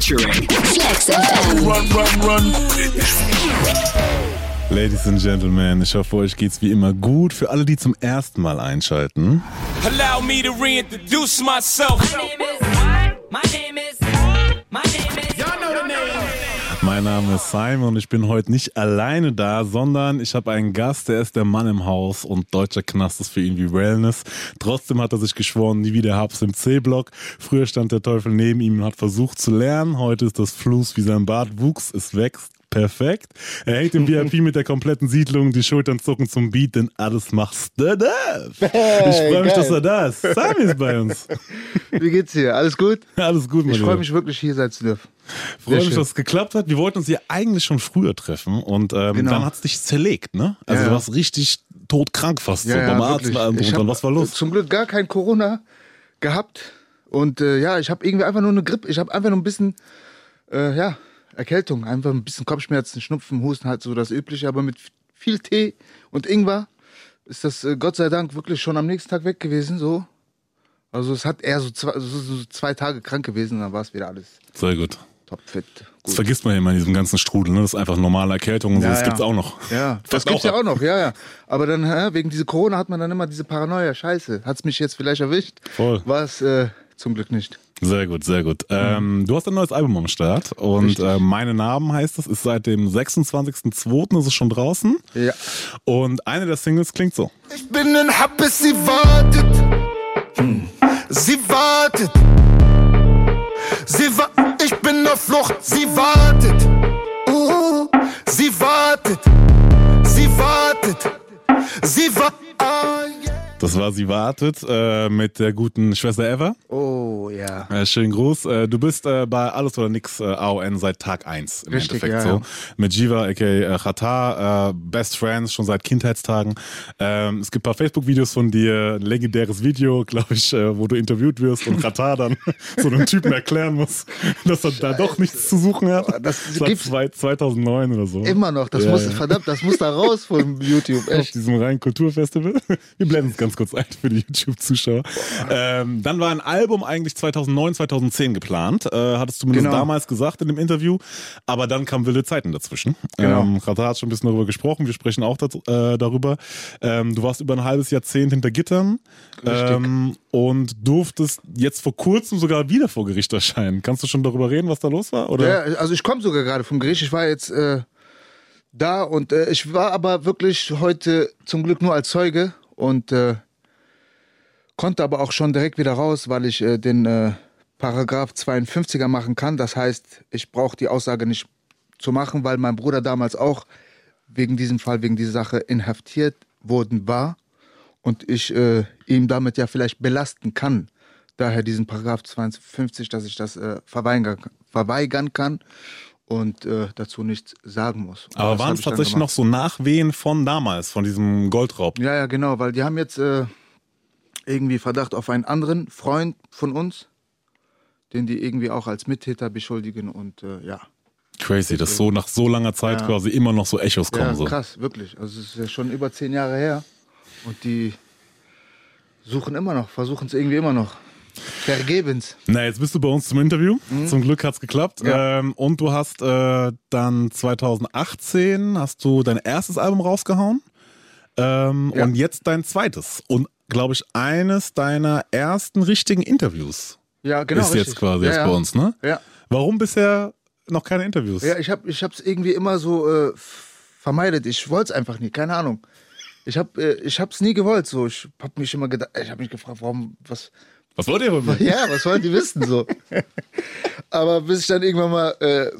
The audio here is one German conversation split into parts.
featuring Flex FM. Run, run, run. Ladies and Gentlemen, ich hoffe, euch geht's wie immer gut. Für alle, die zum ersten Mal einschalten. Allow me to reintroduce myself. My name is. My name Mein Name ist Simon und ich bin heute nicht alleine da, sondern ich habe einen Gast, der ist der Mann im Haus und deutscher Knast ist für ihn wie Wellness. Trotzdem hat er sich geschworen, nie wieder Habs im C-Block. Früher stand der Teufel neben ihm und hat versucht zu lernen. Heute ist das Fluss wie sein Bart wuchs, es wächst. Perfekt. Er hängt im VIP mit der kompletten Siedlung, die Schultern zucken zum Beat, denn alles machst du da. Ich freue mich, geil. dass er da ist. Sami ist bei uns. Wie geht's dir? Alles gut? Alles gut, mein Ich freue mich wirklich, hier sein zu dürfen. Freue mich, schön. dass es geklappt hat. Wir wollten uns hier eigentlich schon früher treffen und ähm, Genau. dann hat es dich zerlegt, ne? Also Ja, du ja. warst richtig todkrank fast so beim Arzt wirklich. und Was war los? Zum Glück gar kein Corona gehabt. Und äh, ja, ich habe irgendwie einfach nur eine Grippe. Ich habe einfach nur ein bisschen, äh, ja, Erkältung. Einfach ein bisschen Kopfschmerzen, Schnupfen, Husten, halt so das Übliche. Aber mit viel Tee und Ingwer ist das äh, Gott sei Dank wirklich schon am nächsten Tag weg gewesen. So. Also es hat eher so zwei, so, so zwei Tage krank gewesen, dann war es wieder alles Sehr gut. topfit. Das vergisst man ja immer in diesem ganzen Strudel, ne? Das ist einfach normale Erkältung und so. Ja, Das ja. gibt's auch noch. Ja, das Fast gibt's ja auch noch, ja, ja. Aber dann, hä, wegen dieser Corona hat man dann immer diese Paranoia. Scheiße, hat's mich jetzt vielleicht erwischt? Voll. War es äh, zum Glück nicht. Sehr gut, sehr gut. Ähm, du hast ein neues Album am Start und äh, Meine Namen heißt es, ist seit dem 26.02. ist es schon draußen. Ja. Und eine der Singles klingt so. Ich bin in Happes, sie wartet. Hm. Sie wartet. Sie wa ich bin auf Flucht, sie wartet. Uh, sie wartet. Sie wartet. Sie wa ah, yeah. Das war Sie wartet äh, mit der guten Schwester Eva. Oh, ja. Äh, schönen Gruß. Äh, du bist äh, bei Alles oder Nix äh, AON seit Tag 1 im Richtig, Endeffekt ja, so. ja. Mit Jiva, aka äh, Khatar, äh, Best Friends, schon seit Kindheitstagen. Ähm, es gibt ein paar Facebook-Videos von dir, ein legendäres Video, glaube ich, äh, wo du interviewt wirst und Khatar dann so einem Typen erklären muss, dass er da doch nichts zu suchen hat. Das gibt's- zwei, 2009 oder so. Immer noch, das Ja, muss, verdammt, das muss da raus von YouTube, auf echt. diesem reinen Kulturfestival. Wir blenden es ganz kurz ein für die YouTube-Zuschauer. Ähm, dann war ein Album eigentlich 2009, 2010 geplant. Äh, hattest du zumindest Genau. damals gesagt in dem Interview. Aber dann kamen wilde Zeiten dazwischen. Genau. Ähm, Rata hat schon ein bisschen darüber gesprochen. Wir sprechen auch dat, äh, darüber. Ähm, du warst über ein halbes Jahrzehnt hinter Gittern. Ähm, und durftest jetzt vor kurzem sogar wieder vor Gericht erscheinen. Kannst du schon darüber reden, was da los war? Oder? Ja, also ich komme sogar gerade vom Gericht. Ich war jetzt äh, da und äh, ich war aber wirklich heute zum Glück nur als Zeuge und äh, konnte aber auch schon direkt wieder raus, weil ich äh, den äh, Paragraph 52er machen kann. Das heißt, ich brauche die Aussage nicht zu machen, weil mein Bruder damals auch wegen diesem Fall, wegen dieser Sache inhaftiert worden war und ich äh, ihm damit ja vielleicht belasten kann. Daher diesen Paragraph 52, dass ich das äh, verweigern, verweigern kann und äh, dazu nichts sagen muss. Und Aber waren es tatsächlich noch so Nachwehen von damals, von diesem Goldraub? Ja, ja, genau, weil die haben jetzt äh, irgendwie Verdacht auf einen anderen Freund von uns, den die irgendwie auch als Mittäter beschuldigen und äh, ja. Crazy, dass so nach so langer Zeit Ja. quasi immer noch so Echos kommen. Ja, so. krass, wirklich. Also es ist ja schon über zehn Jahre her und die suchen immer noch, versuchen es irgendwie immer noch. Vergebens. Na, jetzt bist du bei uns zum Interview. Zum Glück hat's geklappt. Mhm. Ja. Ähm, und du hast äh, dann 2018 hast du dein erstes Album rausgehauen. Ähm, Ja. Und jetzt dein zweites. Und glaube ich, eines deiner ersten richtigen Interviews Ja, genau. ist richtig. jetzt quasi ja, jetzt ja. bei uns, ne? Ja. Warum bisher noch keine Interviews? Ja, ich habe ich hab's irgendwie immer so äh, vermeidet. Ich wollte es einfach nie, keine Ahnung. Ich habe äh, ich hab's nie gewollt so. Ich habe mich immer gedacht, ich habe mich gefragt, warum was Was wollt ihr von mir? ja, was wollen die wissen so? Aber bis ich dann irgendwann mal äh,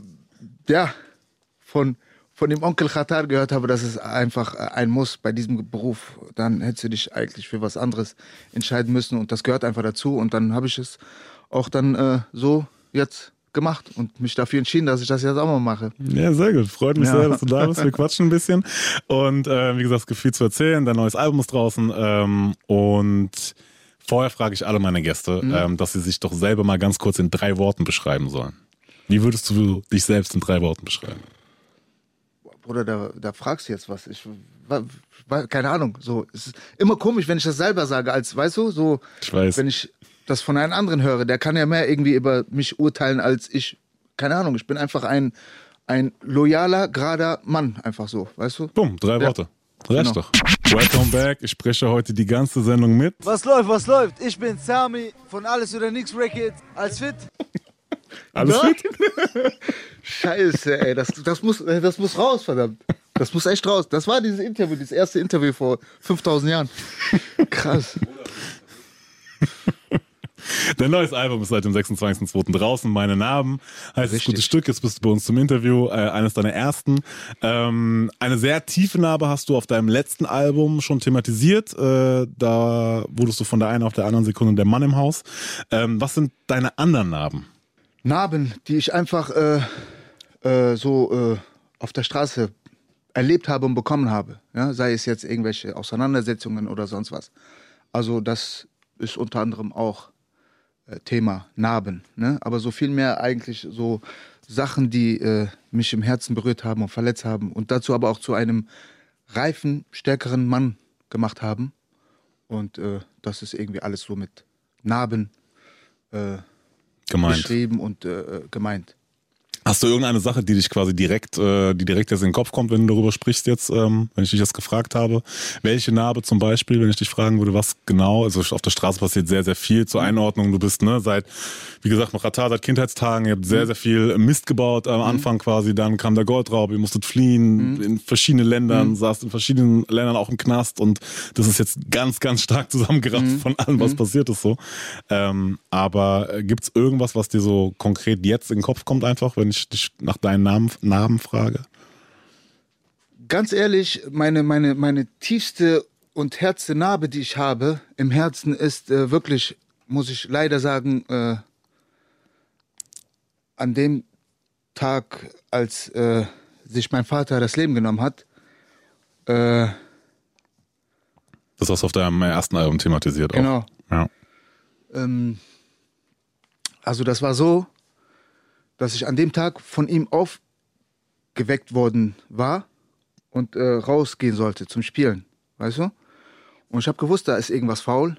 ja von von dem Onkel Khatar gehört habe, dass es einfach äh, ein Muss bei diesem Beruf, dann hättest du dich eigentlich für was anderes entscheiden müssen und das gehört einfach dazu und dann habe ich es auch dann äh, so jetzt gemacht und mich dafür entschieden, dass ich das jetzt auch mal mache. Ja, sehr gut. Freut mich Ja. sehr, dass du da bist. Wir quatschen ein bisschen. Und äh, wie gesagt, Gefühl zu erzählen. Dein neues Album ist draußen. Ähm, und vorher frage ich alle meine Gäste, Mhm. ähm, dass sie sich doch selber mal ganz kurz in drei Worten beschreiben sollen. Wie würdest du dich selbst in drei Worten beschreiben? Bruder, da, da fragst du jetzt was. Ich, keine Ahnung. So, es ist immer komisch, wenn ich das selber sage, als, weißt du, so, Ich weiß. wenn ich das von einem anderen höre, der kann ja mehr irgendwie über mich urteilen als ich. keine Ahnung, ich bin einfach ein, ein loyaler, gerader Mann, einfach so, weißt du? Bumm, drei Ja. Worte. Reicht Genau. doch. Welcome back. Ich spreche heute die ganze Sendung mit. Was läuft, was läuft? Ich bin Sami von Alles oder Nix Records. Als fit? Alles Nein. fit? Scheiße, ey, das, das, muss, äh, das muss raus, verdammt. Das muss echt raus. Das war dieses Interview, dieses erste Interview vor 5000 Jahren. Krass. Dein neues Album ist seit dem 26.02. draußen. Meine Narben heißt das Richtig. gute Stück. Jetzt bist du bei uns zum Interview, äh, eines deiner ersten. Ähm, eine sehr tiefe Narbe hast du auf deinem letzten Album schon thematisiert. Äh, da wurdest du von der einen auf der anderen Sekunde der Mann im Haus. Ähm, was sind deine anderen Narben? Narben, die ich einfach äh, äh, so äh, auf der Straße erlebt habe und bekommen habe. Ja? Sei es jetzt irgendwelche Auseinandersetzungen oder sonst was. Also das ist unter anderem auch äh, Thema Narben. Ne? Aber so viel mehr eigentlich so Sachen, die äh, mich im Herzen berührt haben und verletzt haben und dazu aber auch zu einem reifen, stärkeren Mann gemacht haben. Und äh, das ist irgendwie alles so mit Narben äh, Gemeint. beschrieben und äh, gemeint. Hast du irgendeine Sache, die dich quasi direkt, äh, die direkt jetzt in den Kopf kommt, wenn du darüber sprichst jetzt, ähm, wenn ich dich jetzt gefragt habe? Welche Narbe zum Beispiel, wenn ich dich fragen würde, was genau? Also auf der Straße passiert sehr, sehr viel zur Einordnung. Du bist, ne, seit, wie gesagt, noch Ratar, seit Kindheitstagen, ihr habt sehr, sehr viel Mist gebaut am Anfang quasi, dann kam der Goldraub, ihr musstet fliehen in verschiedene Ländern, saßt in verschiedenen Ländern auch im Knast und das ist jetzt ganz, ganz stark zusammengerafft von allem, was passiert ist so. Ähm, aber äh, gibt's irgendwas, was dir so konkret jetzt in den Kopf kommt einfach, wenn ich dich nach deinen Namen, Namen frage? Ganz ehrlich, meine, meine, meine tiefste und härteste Narbe, die ich habe im Herzen, ist äh, wirklich, muss ich leider sagen, äh, an dem Tag, als äh, sich mein Vater das Leben genommen hat. Äh, Das hast du auf deinem ersten Album thematisiert genau. auch. Ja. Ähm, also das war so, dass ich an dem Tag von ihm aufgeweckt worden war und äh, rausgehen sollte zum Spielen, weißt du? Und ich habe gewusst, da ist irgendwas faul.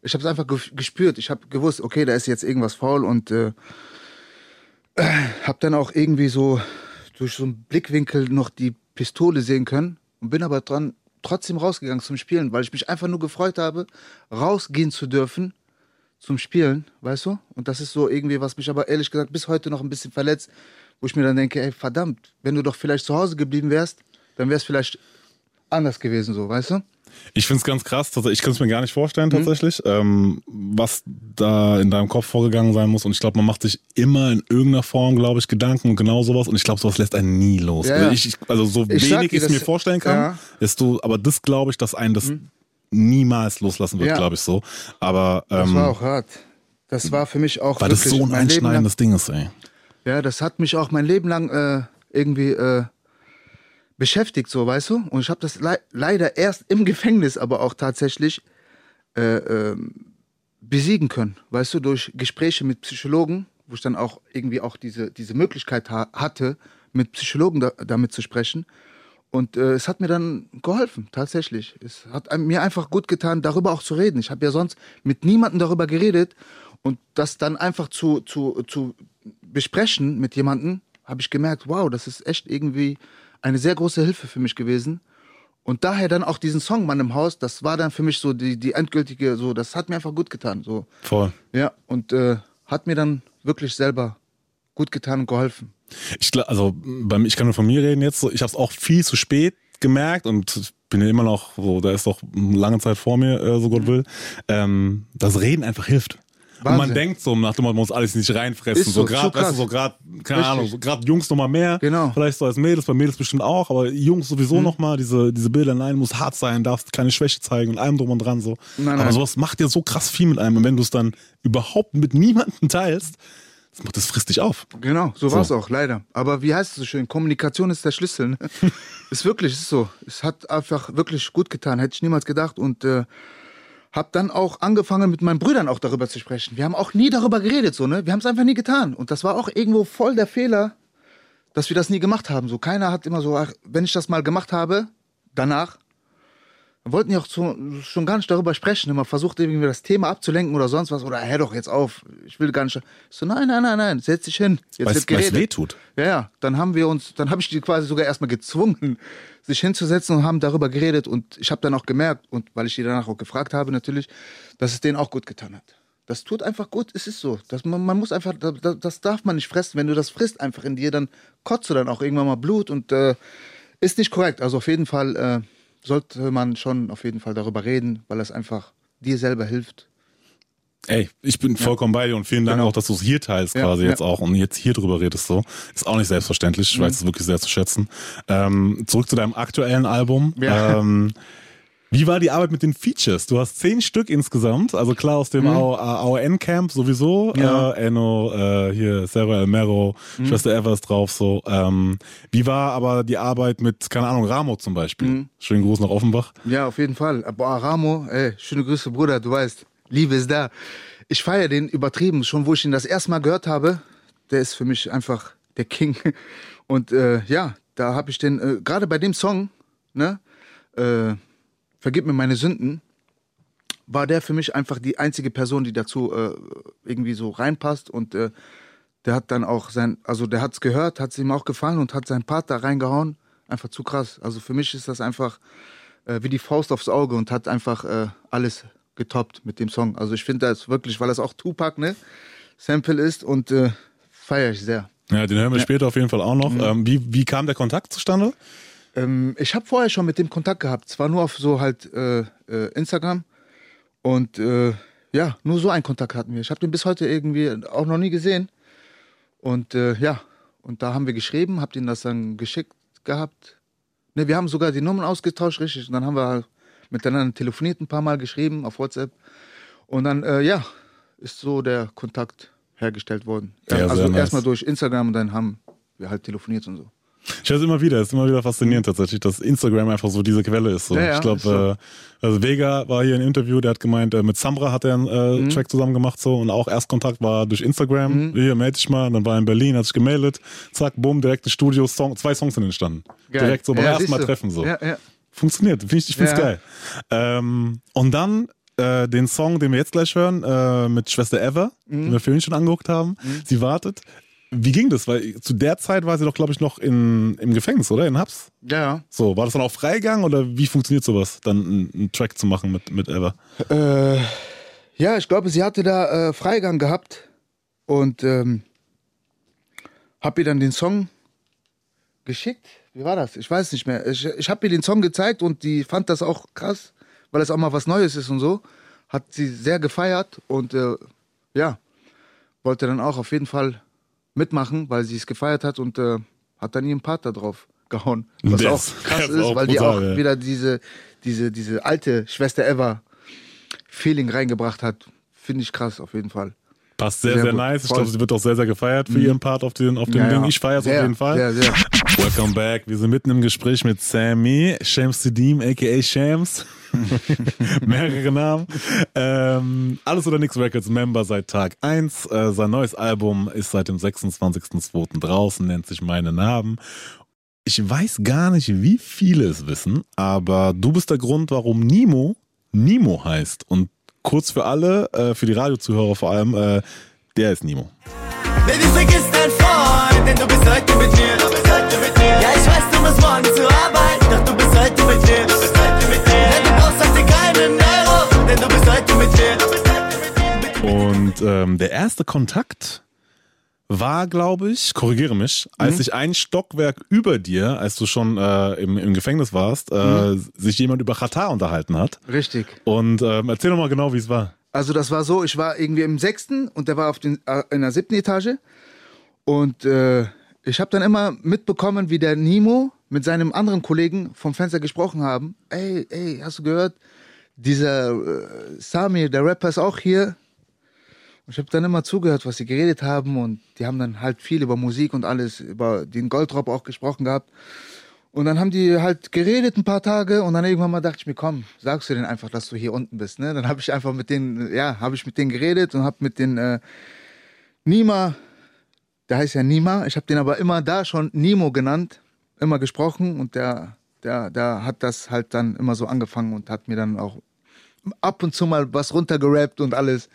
Ich habe es einfach ge gespürt. Ich habe gewusst, okay, da ist jetzt irgendwas faul und äh, habe dann auch irgendwie so durch so einen Blickwinkel noch die Pistole sehen können und bin aber dran trotzdem rausgegangen zum Spielen, weil ich mich einfach nur gefreut habe, rausgehen zu dürfen zum Spielen, weißt du? Und das ist so irgendwie, was mich aber ehrlich gesagt bis heute noch ein bisschen verletzt, wo ich mir dann denke, ey, verdammt, wenn du doch vielleicht zu Hause geblieben wärst, dann wäre es vielleicht anders gewesen, so, weißt du? Ich finde es ganz krass, ich kann es mir gar nicht vorstellen tatsächlich, ähm, was da in deinem Kopf vorgegangen sein muss. Und ich glaube, man macht sich immer in irgendeiner Form, glaube ich, Gedanken und genau sowas. Und ich glaube, sowas lässt einen nie los. Ja, also, ich, ich, also so Ich wenig dir, ich es mir vorstellen kann, ja. ist du, aber das glaube ich, dass einen das niemals loslassen wird, Ja. glaube ich so. Aber Das ähm, war auch hart. Das war für mich auch weil das so ein einschneidendes Ding ist, ey. Ja, das hat mich auch mein Leben lang äh, irgendwie äh, beschäftigt, so, weißt du? Und ich habe das le leider erst im Gefängnis aber auch tatsächlich äh, ähm, besiegen können, weißt du, durch Gespräche mit Psychologen, wo ich dann auch irgendwie auch diese, diese Möglichkeit ha hatte, mit Psychologen da damit zu sprechen. Und äh, es hat mir dann geholfen, tatsächlich. Es hat mir einfach gut getan, darüber auch zu reden. Ich habe ja sonst mit niemandem darüber geredet. Und das dann einfach zu, zu, zu besprechen mit jemandem, habe ich gemerkt, wow, das ist echt irgendwie eine sehr große Hilfe für mich gewesen. Und daher dann auch diesen Song Mann im Haus, das war dann für mich so die, die endgültige, so, das hat mir einfach gut getan. So. Voll. Ja, und äh, hat mir dann wirklich selber gut getan und geholfen. Ich, also bei mir, ich kann nur von mir reden jetzt. So, ich habe es auch viel zu spät gemerkt und bin ja immer noch so, da ist doch lange Zeit vor mir, äh, so Gott will. Ähm, das Reden einfach hilft. Und man Wahnsinn. denkt so nach dem Motto, man muss alles nicht reinfressen. Ist so so, gerade, weißt du, so gerade, keine Richtig. Ahnung, so gerade Jungs noch mal mehr. Genau. Vielleicht so als Mädels, bei Mädels bestimmt auch, aber Jungs sowieso noch mal diese diese Bilder, nein, muss hart sein, darfst keine Schwäche zeigen und allem drum und dran so. Nein, aber nein. sowas macht ja so krass viel mit einem und wenn du es dann überhaupt mit niemandem teilst, das, macht, das frisst dich auf. Genau, so war es So. auch, leider. Aber wie heißt es so schön? Kommunikation ist der Schlüssel. Ne? ist wirklich, ist so. Es hat einfach wirklich gut getan, hätte ich niemals gedacht. Und äh, habe dann auch angefangen, mit meinen Brüdern auch darüber zu sprechen. Wir haben auch nie darüber geredet, so, ne? Wir haben es einfach nie getan. Und das war auch irgendwo voll der Fehler, dass wir das nie gemacht haben. So, keiner hat immer so, ach, wenn ich das mal gemacht habe, danach, wollten ja auch so, schon gar nicht darüber sprechen. Immer versucht irgendwie das Thema abzulenken oder sonst was. Oder hör doch jetzt auf, ich will gar nicht. Ich so, nein, nein, nein, nein, setz dich hin. Jetzt Weil wird es geredet. tut. Ja, ja. Dann haben wir uns, dann habe ich die quasi sogar erstmal gezwungen, sich hinzusetzen und haben darüber geredet. Und ich habe dann auch gemerkt, und weil ich die danach auch gefragt habe natürlich, dass es denen auch gut getan hat. Das tut einfach gut, es ist so. Das, man, man muss einfach, das, das darf man nicht fressen. Wenn du das frisst einfach in dir, dann kotzt du dann auch irgendwann mal Blut und äh, ist nicht korrekt. Also auf jeden Fall äh, sollte man schon auf jeden Fall darüber reden, weil das einfach dir selber hilft. Ey, ich bin vollkommen bei dir und vielen Dank Genau. auch, dass du es hier teilst Ja, quasi ja. jetzt auch und jetzt hier drüber redest so. Ist auch nicht selbstverständlich, ich weiß es wirklich sehr zu schätzen. Ähm, zurück zu deinem aktuellen Album. Ja. Ähm, wie war die Arbeit mit den Features? Du hast zehn Stück insgesamt, also klar aus dem AON Camp sowieso. Mhm. Ja. Äh, Enno, äh, hier Sarah Elmero, Mhm. Schwester Eva ist drauf so. Ähm, wie war aber die Arbeit mit, keine Ahnung, Ramo zum Beispiel? Mhm. Schönen Gruß nach Offenbach. Ja, auf jeden Fall. Boah, Ramo, ey, schöne Grüße, Bruder, du weißt, Liebe ist da. Ich feiere den übertrieben, schon wo ich ihn das erste Mal gehört habe. Der ist für mich einfach der King. Und äh, ja, da habe ich den, äh, gerade bei dem Song, ne, äh, Vergib mir meine Sünden, war der für mich einfach die einzige Person, die dazu äh, irgendwie so reinpasst und äh, der hat dann auch sein, also der hat's gehört, hat's ihm auch gefallen und hat seinen Part da reingehauen. Einfach zu krass. Also für mich ist das einfach äh, wie die Faust aufs Auge und hat einfach äh, alles getoppt mit dem Song. Also ich finde das wirklich, weil das auch Tupac, ne, Sample ist und äh, feiere ich sehr. Ja, den hören wir später auf jeden Fall auch noch. Mhm. Ähm, wie, wie kam der Kontakt zustande? Ähm, ich habe vorher schon mit dem Kontakt gehabt. Zwar nur auf so halt äh, äh, Instagram. Und äh, ja, nur so einen Kontakt hatten wir. Ich habe den bis heute irgendwie auch noch nie gesehen. Und äh, ja, und da haben wir geschrieben, habt ihn das dann geschickt gehabt. Ne, wir haben sogar die Nummern ausgetauscht, richtig. Und dann haben wir halt miteinander telefoniert ein paar Mal geschrieben auf WhatsApp. Und dann, äh, ja, ist so der Kontakt hergestellt worden. Ja, sehr also nice. erstmal durch Instagram und dann haben wir halt telefoniert und so. Ich höre es immer wieder, es ist immer wieder faszinierend tatsächlich, dass Instagram einfach so diese Quelle ist. So. Ja, ja, ich glaube, so. äh, also Vega war hier im Interview, der hat gemeint, äh, mit Samra hat er einen äh, Mhm. Track zusammen gemacht so und auch Erstkontakt war durch Instagram. Hier, melde dich mal. Und dann war er in Berlin, hat sich gemeldet, zack, bumm, direkt ein Studio, Song, zwei Songs sind entstanden. Geil. Direkt so beim Ja, ersten Mal treffen so. Funktioniert, finde ich, ich finde es geil. Ähm, und dann äh, den Song, den wir jetzt gleich hören, äh, mit Schwester Eva, Mhm. den wir vorhin schon angeguckt haben. Sie wartet. Wie ging das? Weil zu der Zeit war sie doch, glaube ich, noch in, im Gefängnis, oder? In Hubs? Ja, ja. So, war das dann auch Freigang oder wie funktioniert sowas, dann einen, einen Track zu machen mit, mit Eva? Äh, ja, ich glaube, sie hatte da äh, Freigang gehabt und ähm, hab ihr dann den Song geschickt. Wie war das? Ich weiß nicht mehr. Ich, ich habe ihr den Song gezeigt und die fand das auch krass, weil es auch mal was Neues ist und so. Hat sie sehr gefeiert und äh, ja, wollte dann auch auf jeden Fall mitmachen, weil sie es gefeiert hat und äh, hat dann ihren Part da drauf gehauen. Was Der auch krass ist, weil die auch wieder diese, diese, diese alte Schwester Eva Feeling reingebracht hat. Finde ich krass, auf jeden Fall. Passt sehr, Sehr sehr, nice. Ich. Mhm. glaube, sie wird auch sehr, sehr gefeiert für ihren Part auf, den, auf dem Ja, Ding. ja. Ich feiere es auf jeden Fall. Sehr, sehr. Welcome back. Wir sind mitten im Gespräch mit Sammy, Shams Sidim, aka Shams. Mehrere Namen. Ähm, Alles oder Nix Records Member seit Tag 1. Äh, sein neues Album ist seit dem 26.02. draußen, nennt sich Meine Namen. Ich weiß gar nicht, wie viele es wissen, aber du bist der Grund, warum Nimo Nimo heißt. Und kurz für alle, äh, für die Radiozuhörer vor allem, äh, der ist Nimo. Baby, vergiss dein Freund, denn du bist heute mit mir. Du bist heute mit mir. Ja, ich weiß, du musst morgen zur Arbeit, doch du bist heute mit mir. Du bist heute mit mir. Denn du brauchst heute keinen Euro, denn du bist heute mit mir. Du bist heute mit mir. Und ähm, der erste Kontakt war, glaube ich, korrigiere mich, als sich ein Stockwerk über dir, als du schon äh, im, im Gefängnis warst, äh, sich jemand über Katar unterhalten hat. Richtig. Und ähm, erzähl doch mal genau, wie es war. Also das war so, ich war irgendwie im sechsten und der war auf den, äh, in der siebten Etage. Und äh, ich habe dann immer mitbekommen, wie der Nimo mit seinem anderen Kollegen vom Fenster gesprochen haben. Ey, ey, hast du gehört? Dieser äh, Sami, der Rapper ist auch hier. Und ich habe dann immer zugehört, was sie geredet haben und die haben dann halt viel über Musik und alles, über den Goldraub auch gesprochen gehabt. Und dann haben die halt geredet ein paar Tage und dann irgendwann mal dachte ich mir, komm, sagst du denen einfach, dass du hier unten bist. Ne? Dann habe ich einfach mit denen, ja, habe ich mit denen geredet und habe mit den äh, Nima, der heißt ja Nima, ich habe den aber immer da schon Nimo genannt, immer gesprochen und der, der, der hat das halt dann immer so angefangen und hat mir dann auch ab und zu mal was runtergerappt und alles.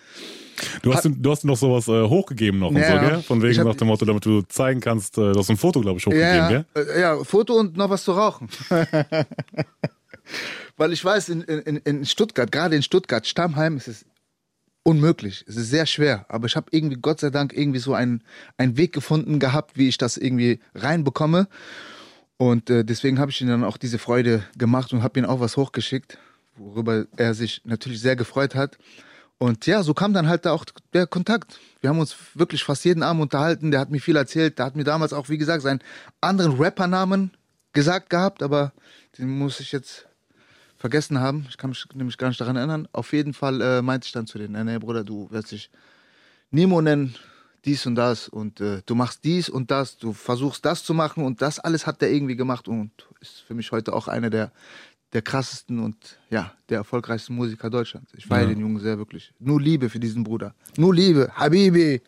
Du hast, du hast noch sowas äh, hochgegeben noch und Ja, so, gell? Von wegen hab- nach dem Motto, damit du zeigen kannst, äh, du hast ein Foto, glaube ich, hochgegeben, Ja, gell? ja, äh, ja, Foto und noch was zu rauchen. Weil ich weiß, in, in, in Stuttgart, gerade in Stuttgart, Stammheim, ist es unmöglich. Es ist sehr schwer. Aber ich habe irgendwie, Gott sei Dank, irgendwie so einen, einen Weg gefunden gehabt, wie ich das irgendwie reinbekomme. Und äh, deswegen habe ich ihm dann auch diese Freude gemacht und habe ihm auch was hochgeschickt, worüber er sich natürlich sehr gefreut hat. Und ja, so kam dann halt da auch der Kontakt. Wir haben uns wirklich fast jeden Abend unterhalten. Der hat mir viel erzählt. Der hat mir damals auch, wie gesagt, seinen anderen Rappernamen gesagt gehabt, aber den muss ich jetzt vergessen haben. Ich kann mich nämlich gar nicht daran erinnern. Auf jeden Fall äh, meinte ich dann zu denen, nee, nee, Bruder, du wirst dich Nemo nennen, dies und das und äh, du machst dies und das, du versuchst das zu machen und das alles hat der irgendwie gemacht und ist für mich heute auch einer der, der krassesten und ja, der erfolgreichsten Musiker Deutschlands. Ich feiere Ja. den Jungen sehr wirklich. Nur Liebe für diesen Bruder. Nur Liebe, Habibi.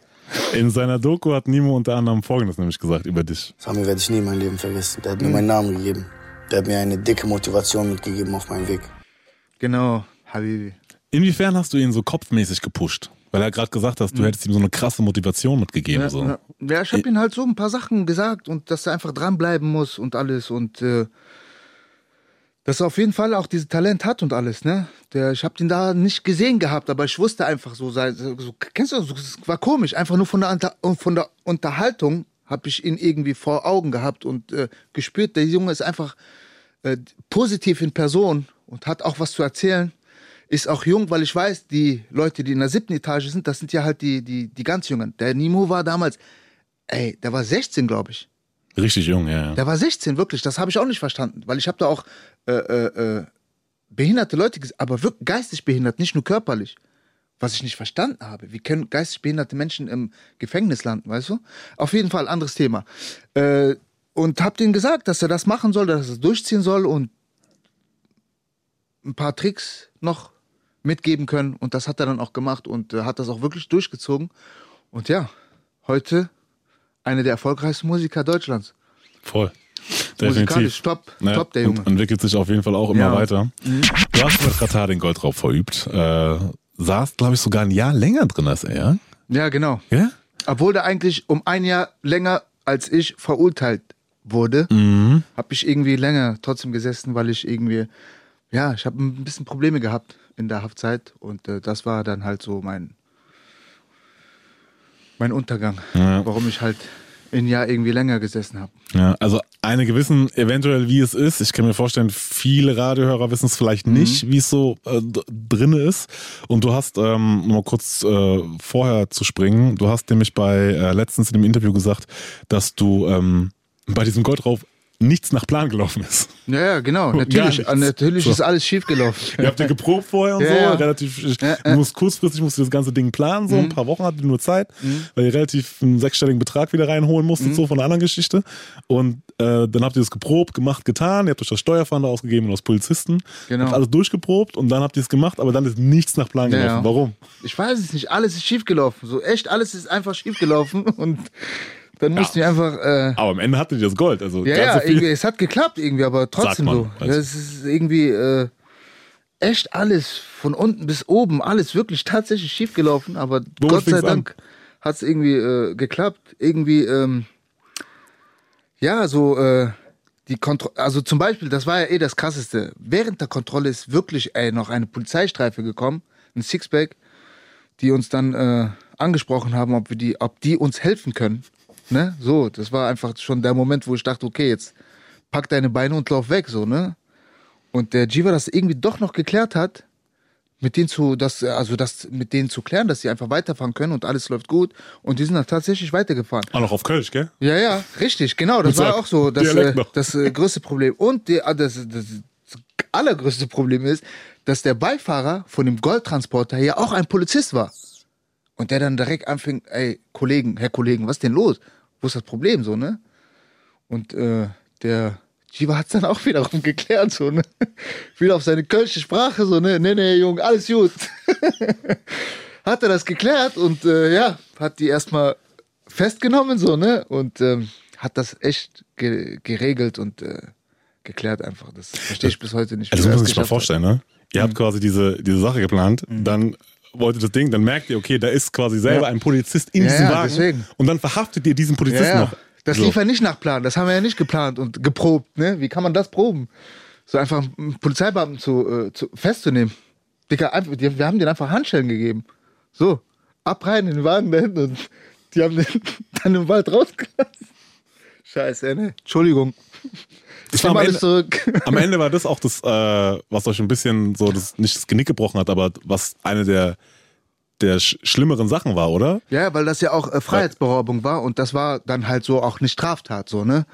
In seiner Doku hat Nimo unter anderem Folgendes nämlich gesagt über dich. Sami werde ich nie in meinem Leben vergessen. Der hat mir meinen Namen gegeben. Der hat mir eine dicke Motivation mitgegeben auf meinem Weg. Genau, Habibi. Inwiefern hast du ihn so kopfmäßig gepusht? Weil er gerade gesagt hast, du hättest ihm so eine krasse Motivation mitgegeben. Ja, so. ja. ja ich habe ihm halt so ein paar Sachen gesagt und dass er einfach dranbleiben muss und alles und äh, dass er auf jeden Fall auch dieses Talent hat und alles, ne? Der, ich habe den da nicht gesehen gehabt, aber ich wusste einfach so, so, so kennst du, das? es war komisch, einfach nur von der, von der Unterhaltung habe ich ihn irgendwie vor Augen gehabt und äh, gespürt, der Junge ist einfach äh, positiv in Person und hat auch was zu erzählen. Ist auch jung, weil ich weiß, die Leute, die in der siebten Etage sind, das sind ja halt die, die, die ganz Jungen. Der Nimo war damals, ey, der war 16, glaube ich. Richtig jung, ja. ja. Der war 16, wirklich. Das habe ich auch nicht verstanden, weil ich habe da auch äh, äh, äh, behinderte Leute gesehen, aber wirklich geistig behindert, nicht nur körperlich. Was ich nicht verstanden habe. Wie können geistig behinderte Menschen im Gefängnis landen, weißt du? Auf jeden Fall anderes Thema. Äh, und hab denen gesagt, dass er das machen soll, dass er es durchziehen soll und ein paar Tricks noch mitgeben können. Und das hat er dann auch gemacht und äh, hat das auch wirklich durchgezogen. Und ja, heute einer der erfolgreichsten Musiker Deutschlands. Voll. Musikalisch top, Ne? top der Junge. Und entwickelt sich auf jeden Fall auch immer Ja. Mhm. weiter. Du hast mit Katar den Goldraub verübt. Äh, saßt, glaube ich, sogar ein Jahr länger drin als er. Ja, genau. Ja? Obwohl der eigentlich um ein Jahr länger als ich verurteilt wurde, Mhm. habe ich irgendwie länger trotzdem gesessen, weil ich irgendwie, ja, ich habe ein bisschen Probleme gehabt in der Haftzeit und äh, das war dann halt so mein, mein Untergang, Ja. warum ich halt ein Jahr irgendwie länger gesessen habe. Ja, also einige wissen eventuell, wie es ist. Ich kann mir vorstellen, viele Radiohörer wissen es vielleicht Mhm. nicht, wie es so äh, d- drinne ist. Und du hast, ähm, um mal kurz äh, vorher zu springen, du hast nämlich bei äh, letztens in dem Interview gesagt, dass du ähm, bei diesem Goldraub nichts nach Plan gelaufen ist. Ja, ja, genau, natürlich, natürlich So. ist alles schief gelaufen. Ihr habt ja geprobt vorher und Ja, so, ja. relativ, Ja, du musst kurzfristig musst du das ganze Ding planen, so ein paar Wochen hattet ihr nur Zeit, weil ihr relativ einen sechsstelligen Betrag wieder reinholen musstet, so von einer anderen Geschichte. Und äh, dann habt ihr das geprobt, gemacht, getan, ihr habt euch das Steuerfahnder ausgegeben und aus Polizisten, Genau. habt alles durchgeprobt und dann habt ihr es gemacht, aber dann ist nichts nach Plan Ja, gelaufen. ja. Warum? Ich weiß es nicht, alles ist schief gelaufen. So echt, alles ist einfach schief gelaufen und dann mussten wir einfach. Äh, Aber am Ende hattet ihr das Gold, also ja, ja, so irgendwie, es hat geklappt irgendwie, aber trotzdem man, so. also. Es ist irgendwie äh, echt alles von unten bis oben, alles wirklich tatsächlich schief gelaufen, aber Gott sei? Dank hat es irgendwie äh, geklappt. Irgendwie, ähm, ja, so äh, die Kontrolle, also zum Beispiel, das war ja eh das Krasseste. Während der Kontrolle ist wirklich ey, noch eine Polizeistreife gekommen, ein Sixpack, die uns dann äh, angesprochen haben, ob wir die, ob die uns helfen können. Ne? So, das war einfach schon der Moment, wo ich dachte, okay, jetzt pack deine Beine und lauf weg, so, ne? Und der Jiva das irgendwie doch noch geklärt hat, mit denen zu, das, also das mit denen zu klären, dass sie einfach weiterfahren können und alles läuft gut. Und die sind dann tatsächlich weitergefahren. Auch noch auf Kölsch, gell? Ja, ja, richtig, genau. Das war auch so das, äh, das äh, größte Problem. Und die, ah, das, das, das allergrößte Problem ist, dass der Beifahrer von dem Goldtransporter ja auch ein Polizist war. Und der dann direkt anfing, ey, Kollegen, Herr Kollegen, was ist denn los? Wo ist das Problem, so, ne? Und äh, der Jiva hat's dann auch wiederum geklärt, so, ne? Wieder auf seine kölsche Sprache, so, ne? Nee, nee, Junge, alles gut. hat er das geklärt und äh, ja, hat die erstmal festgenommen, so, ne? Und ähm, hat das echt ge geregelt und äh, geklärt einfach. Das verstehe ich bis heute nicht. Also das muss man sich mal geschafft hat. vorstellen, ne? Ihr Mhm. habt quasi diese, diese Sache geplant, dann wollt ihr das Ding, dann merkt ihr, okay, da ist quasi selber Ja. ein Polizist in Ja, diesem Wagen deswegen. und dann verhaftet ihr diesen Polizisten Ja, ja. noch. Das So. lief ja nicht nach Plan. Das haben wir ja nicht geplant und geprobt. Ne? Wie kann man das proben? So einfach einen Polizeibeamten zu, äh, zu, festzunehmen. Digga, einfach, die, wir haben denen einfach Handschellen gegeben. So, ab rein in den Wagen da hinten und die haben den dann im Wald rausgelassen. Scheiße, ne? Entschuldigung. Nimm am, Ende, zurück. am Ende war das auch das, äh, was euch ein bisschen so das, nicht das Genick gebrochen hat, aber was eine der, der sch schlimmeren Sachen war, oder? Ja, weil das ja auch äh, Freiheitsberaubung war und das war dann halt so auch eine Straftat, so, ne?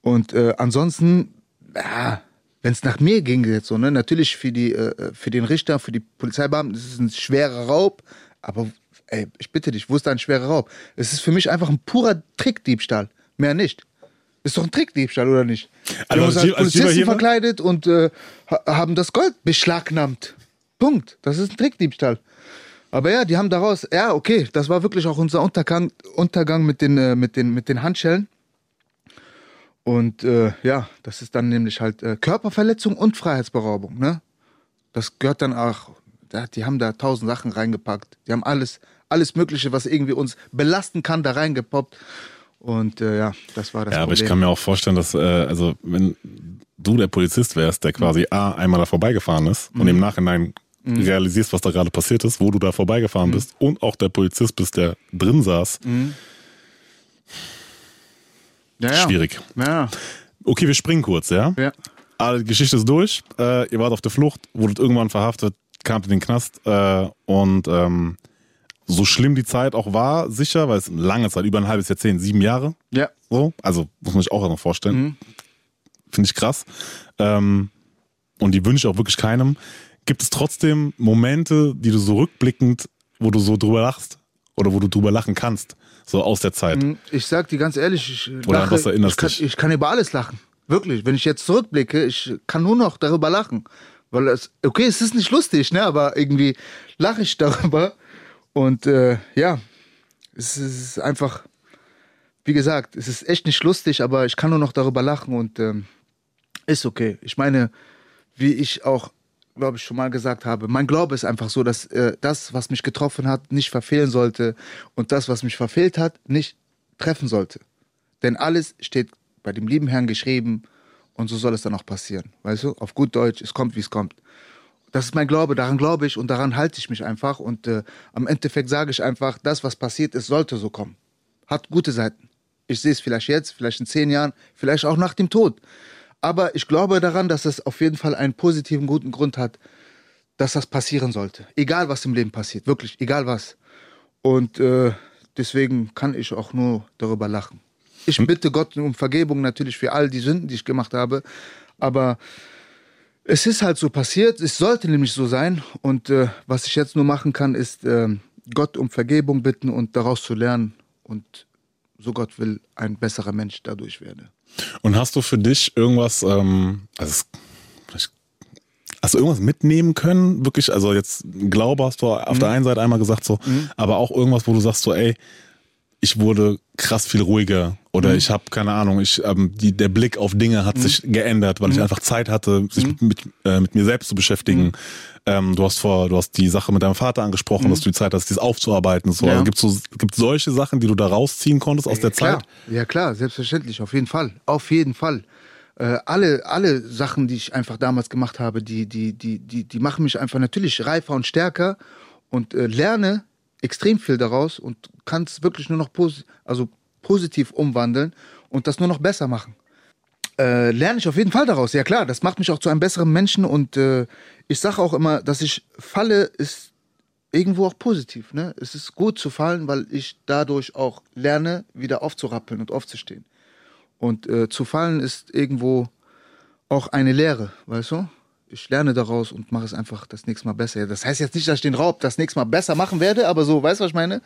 Und äh, ansonsten, ja, wenn es nach mir ging jetzt so, ne? Natürlich für, die, äh, für den Richter, für die Polizeibeamten, das ist ein schwerer Raub, aber ey, ich bitte dich, wo ist da ein schwerer Raub? Es ist für mich einfach ein purer Trickdiebstahl, mehr nicht. Ist doch ein Trickdiebstahl, oder nicht? Wir Also haben uns als Polizisten verkleidet und äh, ha- haben das Gold beschlagnahmt. Punkt. Das ist ein Trickdiebstahl. Aber ja, die haben daraus, ja, okay, das war wirklich auch unser Untergang, Untergang mit, den, äh, mit, den, mit den Handschellen. Und äh, ja, das ist dann nämlich halt äh, Körperverletzung und Freiheitsberaubung. Ne? Das gehört dann auch, da, die haben da tausend Sachen reingepackt. Die haben alles, alles Mögliche, was irgendwie uns belasten kann, da reingepoppt. Und äh, ja, das war das ja, aber Problem. ich kann mir auch vorstellen, dass, äh, also, wenn du der Polizist wärst, der quasi A, einmal da vorbeigefahren ist und im Nachhinein Mhm. realisierst, was da gerade passiert ist, wo du da vorbeigefahren bist und auch der Polizist bist, der drin saß, Mhm. ja, ja. schwierig. Ja, Okay, wir springen kurz, ja? ja. Aber die Geschichte ist durch. Äh, ihr wart auf der Flucht, wurdet irgendwann verhaftet, kamt in den Knast äh, und ähm, so schlimm die Zeit auch war, sicher, weil es eine lange Zeit, über ein halbes Jahrzehnt, sieben Jahre, ja. so, also muss man sich auch noch vorstellen. Mhm. Finde ich krass. Ähm, und die wünsche ich auch wirklich keinem. Gibt es trotzdem Momente, die du so rückblickend, wo du so drüber lachst oder wo du drüber lachen kannst, so aus der Zeit? Mhm. Ich sag dir ganz ehrlich, ich Oder lache, was erinnerst ich, kann, dich? ich kann über alles lachen. Wirklich. Wenn ich jetzt zurückblicke, ich kann nur noch darüber lachen. Weil es, okay, es ist nicht lustig, ne? Aber irgendwie lache ich darüber. Und äh, ja, es ist einfach, wie gesagt, es ist echt nicht lustig, aber ich kann nur noch darüber lachen und ähm, ist okay. Ich meine, wie ich auch, glaube ich, schon mal gesagt habe, mein Glaube ist einfach so, dass äh, das, was mich getroffen hat, nicht verfehlen sollte und das, was mich verfehlt hat, nicht treffen sollte. Denn alles steht bei dem lieben Herrn geschrieben und so soll es dann auch passieren. Weißt du, auf gut Deutsch, es kommt, wie es kommt. Das ist mein Glaube, daran glaube ich und daran halte ich mich einfach. Und äh, am Endeffekt sage ich einfach, das, was passiert ist, sollte so kommen. Hat gute Seiten. Ich sehe es vielleicht jetzt, vielleicht in zehn Jahren, vielleicht auch nach dem Tod. Aber ich glaube daran, dass es auf jeden Fall einen positiven, guten Grund hat, dass das passieren sollte. Egal, was im Leben passiert. Wirklich, egal was. Und äh, deswegen kann ich auch nur darüber lachen. Ich bitte Gott um Vergebung natürlich für all die Sünden, die ich gemacht habe. Aber es ist halt so passiert. Es sollte nämlich so sein. Und äh, was ich jetzt nur machen kann, ist äh, Gott um Vergebung bitten und daraus zu lernen. Und so Gott will, ein besserer Mensch dadurch werde. Und hast du für dich irgendwas, ähm, also hast du irgendwas mitnehmen können? Wirklich, also jetzt Glaube hast du auf Mhm. der einen Seite einmal gesagt so, aber auch irgendwas, wo du sagst so, ey, ich wurde krass viel ruhiger oder Mhm. ich habe keine Ahnung, ich ähm, die, der Blick auf Dinge hat sich geändert, Mhm. weil ich einfach Zeit hatte, sich mit, mit, äh, mit mir selbst zu beschäftigen. Ähm, du hast vor, du hast die Sache mit deinem Vater angesprochen, dass du die Zeit hast, dies aufzuarbeiten. So, Mhm. Ja. also gibt's so gibt solche Sachen, die du da rausziehen konntest aus der klar. Zeit? Ja klar, selbstverständlich, auf jeden Fall. Auf jeden Fall. Äh, alle, alle Sachen, die ich einfach damals gemacht habe, die, die, die, die, die machen mich einfach natürlich reifer und stärker und äh, lerne extrem viel daraus und kann es wirklich nur noch posi also positiv umwandeln und das nur noch besser machen. Äh, lerne ich auf jeden Fall daraus. Ja klar, das macht mich auch zu einem besseren Menschen und äh, ich sage auch immer, dass ich falle, ist irgendwo auch positiv. Ne? Es ist gut zu fallen, weil ich dadurch auch lerne, wieder aufzurappeln und aufzustehen. Und äh, zu fallen ist irgendwo auch eine Lehre, weißt du? Ich lerne daraus und mache es einfach das nächste Mal besser. Das heißt jetzt nicht, dass ich den Raub das nächste Mal besser machen werde, aber so, weißt du, was ich meine?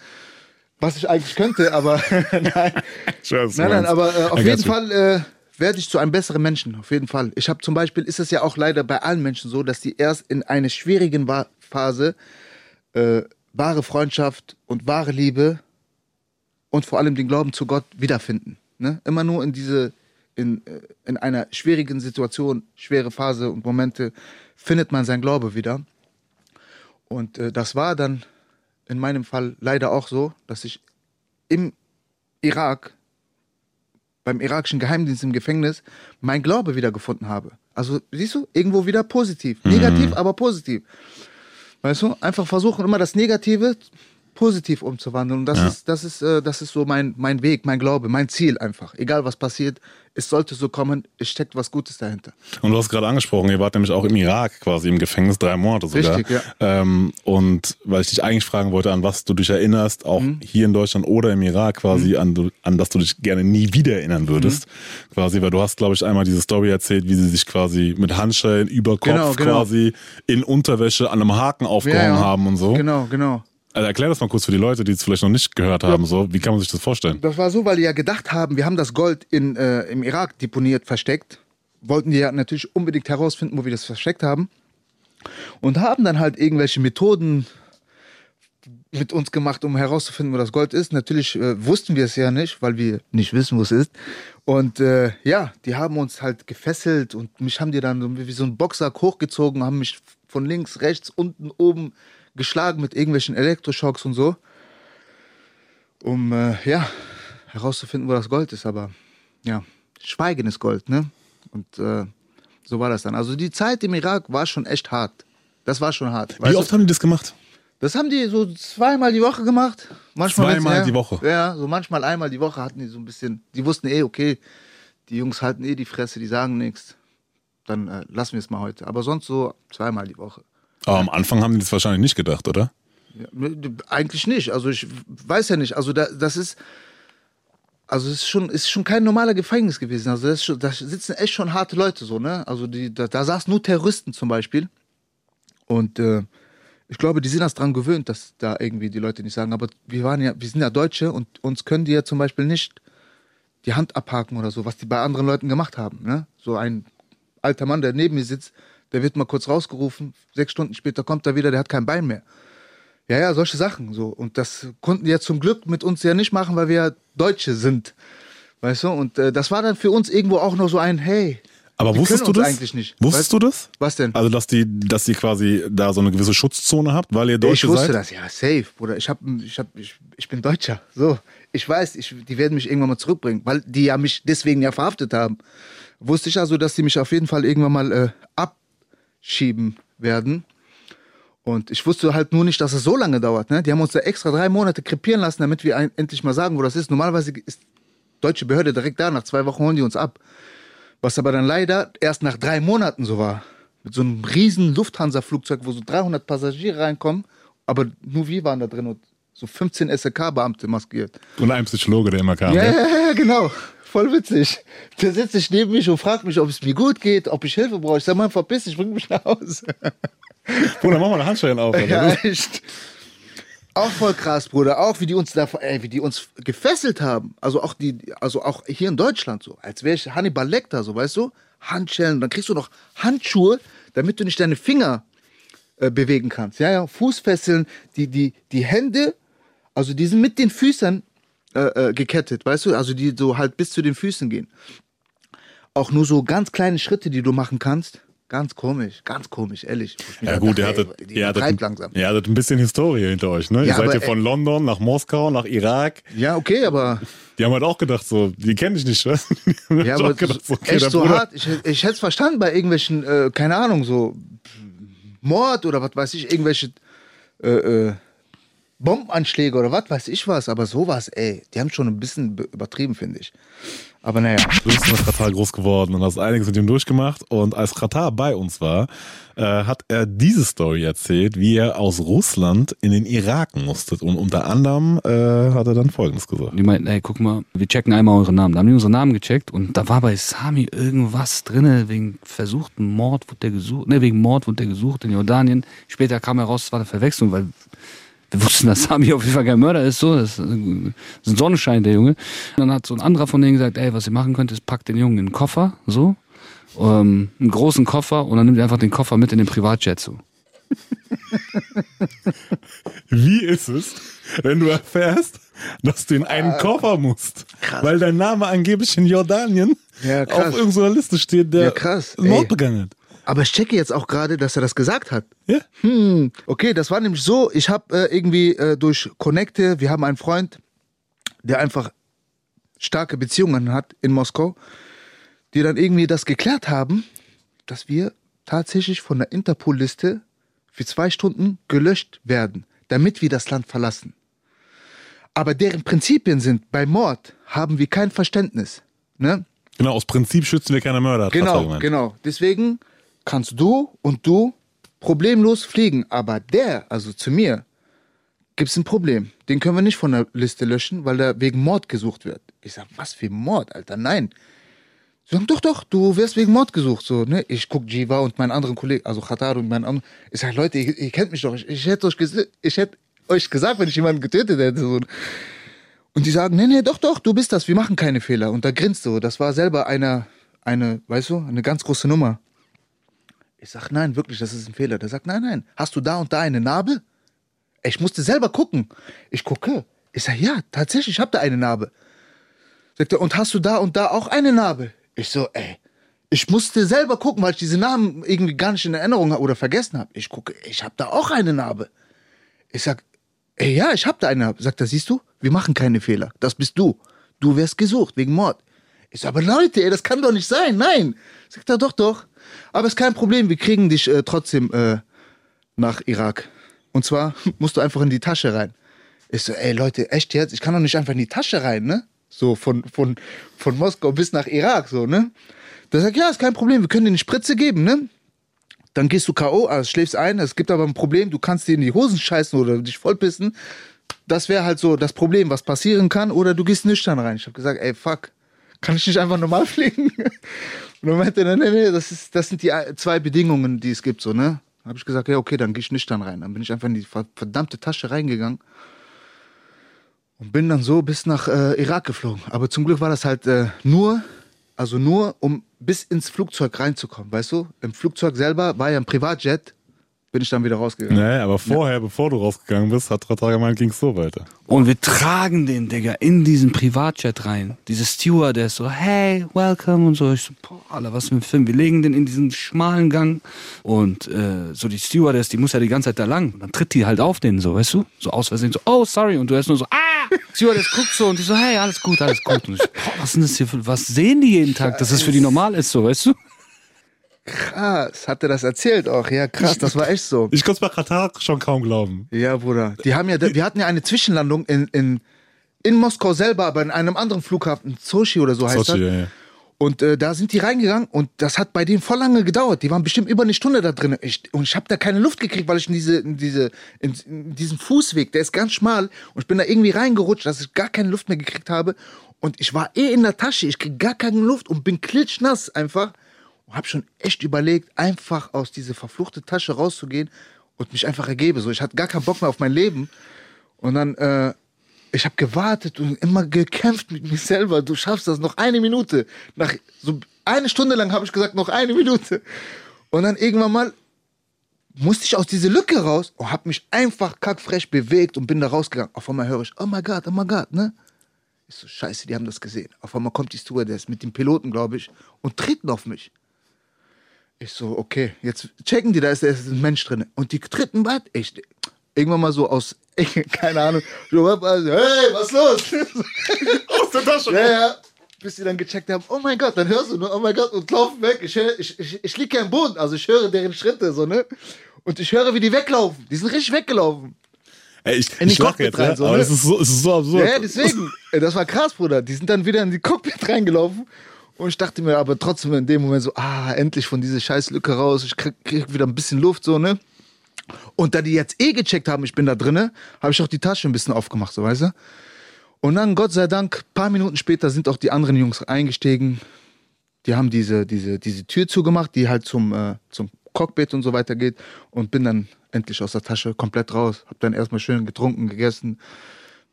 Was ich eigentlich könnte, aber nein. Du Nein, nein, aber äh, auf I jeden. Fall äh, werde ich zu einem besseren Menschen, auf jeden Fall. Ich habe zum Beispiel, ist es ja auch leider bei allen Menschen so, dass die erst in einer schwierigen Phase äh, wahre Freundschaft und wahre Liebe und vor allem den Glauben zu Gott wiederfinden. Ne? Immer nur in diese, in, äh, in einer schwierigen Situation, schwere Phase und Momente, findet man sein Glaube wieder. Und äh, das war dann in meinem Fall leider auch so, dass ich im Irak, beim irakischen Geheimdienst im Gefängnis, mein Glaube wiedergefunden habe. Also, siehst du, irgendwo wieder positiv. Negativ, aber positiv. Weißt du, einfach versuchen, immer das Negative positiv umzuwandeln. Und das Ja. ist, das ist, äh, das ist so mein, mein Weg, mein Glaube, mein Ziel einfach. Egal was passiert, es sollte so kommen, es steckt was Gutes dahinter. Und du hast gerade angesprochen, ihr wart nämlich auch im Irak quasi im Gefängnis, drei Monate sogar. Richtig, ja. Ähm, und weil ich dich eigentlich fragen wollte, an was du dich erinnerst, auch Mhm. hier in Deutschland oder im Irak quasi, an, du- an das du dich gerne nie wieder erinnern würdest. Mhm. Quasi, weil du hast, glaube ich, einmal diese Story erzählt, wie sie sich quasi mit Handschellen über Kopf Genau, genau. quasi in Unterwäsche an einem Haken aufgehangen haben und so. Genau, genau. Also erklär das mal kurz für die Leute, die es vielleicht noch nicht gehört haben. So, wie kann man sich das vorstellen? Das war so, weil die ja gedacht haben, wir haben das Gold in, äh, im Irak deponiert, versteckt. Wollten die ja natürlich unbedingt herausfinden, wo wir das versteckt haben. Und haben dann halt irgendwelche Methoden mit uns gemacht, um herauszufinden, wo das Gold ist. Natürlich äh, wussten wir es ja nicht, weil wir nicht wissen, wo es ist. Und äh, ja, die haben uns halt gefesselt und mich haben die dann wie so ein Boxsack hochgezogen, haben mich von links, rechts, unten, oben geschlagen mit irgendwelchen Elektroschocks und so um äh, ja herauszufinden, wo das Gold ist. Aber ja, Schweigen ist Gold, ne? Und äh, so war das dann. Also die Zeit im Irak war schon echt hart. Das war schon hart. Wie oft du? haben die das gemacht? Das haben die so zweimal die Woche gemacht. Manchmal Zweimal ja, die Woche? Ja, so manchmal einmal die Woche hatten die so ein bisschen. Die wussten eh, okay, die Jungs halten eh die Fresse, die sagen nichts. Dann äh, lassen wir es mal heute. Aber sonst so zweimal die Woche. Aber am Anfang haben die das wahrscheinlich nicht gedacht, oder? Ja, ne, eigentlich nicht. Also ich weiß ja nicht. Also da, das ist, also es ist schon, ist schon kein normaler Gefängnis gewesen. Also das schon, da sitzen echt schon harte Leute so, ne? Also die, da, da saßen nur Terroristen zum Beispiel. Und äh, ich glaube, die sind das dran gewöhnt, dass da irgendwie die Leute nicht sagen. Aber wir waren ja, wir sind ja Deutsche und uns können die ja zum Beispiel nicht die Hand abhaken oder so, was die bei anderen Leuten gemacht haben. Ne? So ein alter Mann, der neben mir sitzt, der wird mal kurz rausgerufen, sechs Stunden später kommt er wieder, der hat kein Bein mehr. Ja, ja, solche Sachen so. Und das konnten die ja zum Glück mit uns ja nicht machen, weil wir ja Deutsche sind. Weißt du? Und äh, das war dann für uns irgendwo auch noch so ein, hey. Aber die wusstest du das? eigentlich nicht. Wusstest weißt, du das? Was denn? Also, dass die, dass ihr quasi da so eine gewisse Schutzzone habt, weil ihr ich Deutsche wusste seid? das, ja, safe, Bruder. Ich, hab, ich, hab, ich, ich bin Deutscher. So. Ich weiß, ich, die werden mich irgendwann mal zurückbringen, weil die ja mich deswegen ja verhaftet haben. Wusste ich also, dass die mich auf jeden Fall irgendwann mal äh, abschieben werden. Und ich wusste halt nur nicht, dass es so lange dauert. Ne? Die haben uns da extra drei Monate krepieren lassen, damit wir ein, endlich mal sagen, wo das ist. Normalerweise ist deutsche Behörde direkt da. Nach zwei Wochen holen die uns ab. Was aber dann leider erst nach drei Monaten so war. Mit so einem riesen Lufthansa-Flugzeug, wo so 300 Passagiere reinkommen. Aber nur wir waren da drin und so 15 SEK-Beamte maskiert. Und ein Psychologe, der immer kam. Ja, ne? ja, ja, genau. Voll witzig. Der setzt sich neben mich und fragt mich, ob es mir gut geht, ob ich Hilfe brauche. Ich sag mal, verpiss dich, bring mich nach Hause. Bruder, mach mal eine Handschellen auf. Alter. Ja, echt. Auch voll krass, Bruder. Auch wie die uns da, ey, wie die uns gefesselt haben. Also auch die, also auch hier in Deutschland so. Als wäre ich Hannibal Lecter, so, weißt du? Handschellen. Dann kriegst du noch Handschuhe, damit du nicht deine Finger äh, bewegen kannst. Ja, ja. Fußfesseln, die, die, die Hände, also die sind mit den Füßen äh, äh, gekettet, weißt du? Also die so halt bis zu den Füßen gehen. Auch nur so ganz kleine Schritte, die du machen kannst. Ganz komisch, ganz komisch, ehrlich. Ich Ja gut, ihr dachte, hattet, ihr, hattet, langsam. ihr hattet ein bisschen Historie hinter euch, ne? Ja, ihr seid ja von London nach Moskau, nach Irak. Ja, okay, aber Die haben halt auch gedacht, so, die kennen dich nicht, was? Ja, halt aber gedacht, so, okay, echt so Bruder- hart. Ich, ich hätte es verstanden bei irgendwelchen, äh, keine Ahnung, so Mord oder was weiß ich, irgendwelche äh, äh, Bombenanschläge oder was weiß ich was. Aber sowas, ey, die haben schon ein bisschen be- übertrieben, finde ich. Aber naja. Du bist in Katar groß geworden und hast einiges mit ihm durchgemacht. Und als Katar bei uns war, äh, hat er diese Story erzählt, wie er aus Russland in den Irak musste. Und unter anderem äh, hat er dann Folgendes gesagt. Die meinten, ey, guck mal, wir checken einmal eure Namen. Da haben die unsere Namen gecheckt und da war bei Sami irgendwas drinne wegen versuchten Mord wurde der gesucht, ne, wegen Mord wurde der gesucht in Jordanien. Später kam heraus, es war eine Verwechslung, weil wir wussten, dass Sami auf jeden Fall kein Mörder ist, so, das ist ein Sonnenschein, der Junge. Und dann hat so ein anderer von denen gesagt, ey, was ihr machen könnt, ist packt den Jungen in den Koffer, so, ähm, einen großen Koffer und dann nimmt ihr einfach den Koffer mit in den Privatjet, so. Wie ist es, wenn du erfährst, dass du in Ah. einen Koffer musst. Weil dein Name angeblich in Jordanien Ja, krass. auf irgendeiner Liste steht, der Ja, krass, Mord ey. begangen hat. Aber ich checke jetzt auch gerade, dass er das gesagt hat. Ja? Hm, okay, das war nämlich so, ich habe äh, irgendwie äh, durch Connecte, wir haben einen Freund, der einfach starke Beziehungen hat in Moskau, die dann irgendwie das geklärt haben, dass wir tatsächlich von der Interpol-Liste für zwei Stunden gelöscht werden, damit wir das Land verlassen. Aber deren Prinzipien sind, bei Mord haben wir kein Verständnis. Ne? Genau, aus Prinzip schützen wir keine Mörder. Genau, genau. Deswegen kannst du und du problemlos fliegen. Aber der, also zu mir, gibt es ein Problem. Den können wir nicht von der Liste löschen, weil er wegen Mord gesucht wird. Ich sag, was für Mord, Alter? Nein. Sie sagen, doch, doch, du wirst wegen Mord gesucht. So, ne? Ich guck Jiva und meinen anderen Kollegen, also Khatar und meinen anderen. Ich sag, Leute, ihr, ihr kennt mich doch. Ich, ich hätte euch, ich euch gesagt, wenn ich jemanden getötet hätte. So. Und die sagen, nee, nee, doch, doch, du bist das, wir machen keine Fehler. Und da grinst du. Das war selber eine, eine, weißt du, eine ganz große Nummer. Ich sag, nein, wirklich, das ist ein Fehler. Der sagt, nein, nein, hast du da und da eine Narbe? Ich musste selber gucken. Ich gucke. Ich sag, ja, tatsächlich, ich habe da eine Narbe. Sagt er, und hast du da und da auch eine Narbe? Ich so, ey, ich musste selber gucken, weil ich diese Namen irgendwie gar nicht in Erinnerung hab oder vergessen habe. Ich gucke, ich habe da auch eine Narbe. Ich sag, ey, ja, ich habe da eine Narbe. Sagt er, siehst du, wir machen keine Fehler. Das bist du. Du wirst gesucht wegen Mord. Ich sag, aber Leute, ey, das kann doch nicht sein. Nein. Sagt er, doch, doch. Aber ist kein Problem, wir kriegen dich äh, trotzdem äh, nach Irak. Und zwar musst du einfach in die Tasche rein. Ich so, ey Leute, echt jetzt? Ich kann doch nicht einfach in die Tasche rein, ne? So von, von, von Moskau bis nach Irak, so, ne? Der sagt, ja, ist kein Problem, wir können dir eine Spritze geben, ne? Dann gehst du K.O., also schläfst ein. Es gibt aber ein Problem, du kannst dir in die Hosen scheißen oder dich vollpissen. Das wäre halt so das Problem, was passieren kann. Oder du gehst nüchtern rein. Ich habe gesagt, ey, fuck, kann ich nicht einfach normal fliegen? Und dann meinte er, nee, nee, das, ist, das sind die äh, zwei Bedingungen, die es gibt, so, ne? Habe ich gesagt, ja, okay, dann gehe ich nüchtern rein. Dann bin ich einfach in die ver- verdammte Tasche reingegangen und bin dann so bis nach äh, Irak geflogen. Aber zum Glück war das halt äh, nur, also nur, um bis ins Flugzeug reinzukommen, weißt du? Im Flugzeug selber war ja ein Privatjet, bin ich dann wieder rausgegangen. Nee, aber vorher, bevor du rausgegangen bist, hat Rata gemeint, ging es so weiter. Und wir tragen den, Digga, in diesen Privatjet rein. Diese Steward, der ist so, hey, welcome und so. Ich so, boah, Alter, was für ein Film. Wir legen den in diesen schmalen Gang und äh, so die Stewardess, die muss ja die ganze Zeit da lang. Und dann tritt die halt auf den so, weißt du? So aus Versehen so, oh, sorry. Und du hörst nur so, ah! Stewardess guckt so und die so, hey, alles gut, alles gut. Und ich, boah, was ist denn das hier für, was sehen die jeden Tag, dass das für die normal ist, so, weißt du? Krass, hat er das erzählt auch? Ja, krass, das war echt so. Ich konnte es bei Katar schon kaum glauben. Ja, Bruder. Die haben ja, wir hatten ja eine Zwischenlandung in, in, in Moskau selber, aber in einem anderen Flughafen, Sochi oder so heißt Sochi, das. ja, ja. Und äh, da sind die reingegangen und das hat bei denen voll lange gedauert. Die waren bestimmt über eine Stunde da drin. Ich, und ich habe da keine Luft gekriegt, weil ich in diese, in diese, in, in diesen Fußweg, der ist ganz schmal und ich bin da irgendwie reingerutscht, dass ich gar keine Luft mehr gekriegt habe. Und ich war eh in der Tasche, ich krieg gar keine Luft und bin klitschnass einfach. Habe schon echt überlegt, einfach aus dieser verfluchte Tasche rauszugehen und mich einfach ergebe. So, ich hatte gar keinen Bock mehr auf mein Leben. Und dann, äh, ich habe gewartet und immer gekämpft mit mir selber. Du schaffst das noch eine Minute. Nach so eine Stunde lang habe ich gesagt, noch eine Minute. Und dann irgendwann mal musste ich aus dieser Lücke raus und habe mich einfach kackfrech bewegt und bin da rausgegangen. Auf einmal höre ich, oh my God, oh my God, ne? Ich so, scheiße, die haben das gesehen. Auf einmal kommt die Stewardess mit dem Piloten, glaube ich, und treten auf mich. Ich so, okay, jetzt checken die, da ist, da ist ein Mensch drin. Und die treten weit. Ich, irgendwann mal so aus, keine Ahnung, so, hey, was ist los? aus der Tasche. Ja, ja. Bis sie dann gecheckt haben, oh mein Gott, dann hörst du nur, oh mein Gott, und laufen weg. Ich, hör, ich, ich, ich liege ja im Boden, also ich höre deren Schritte, so, ne? Und ich höre, wie die weglaufen. Die sind richtig weggelaufen. Ey, ich, In die ich Cockpit jetzt, rein, ja, so, aber ne? das ist so, es ist so absurd. Ja, deswegen. Das war krass, Bruder. Die sind dann wieder in die Cockpit reingelaufen. Und ich dachte mir aber trotzdem in dem Moment so, ah, endlich von dieser Scheißlücke raus. Ich krieg, krieg wieder ein bisschen Luft, so, ne? Und da die jetzt eh gecheckt haben, ich bin da drinne, habe ich auch die Tasche ein bisschen aufgemacht, so, weißt du? Und dann, Gott sei Dank, paar Minuten später sind auch die anderen Jungs eingestiegen. Die haben diese, diese, diese Tür zugemacht, die halt zum, äh, zum Cockpit und so weiter geht. Und bin dann endlich aus der Tasche komplett raus. Hab dann erstmal schön getrunken, gegessen,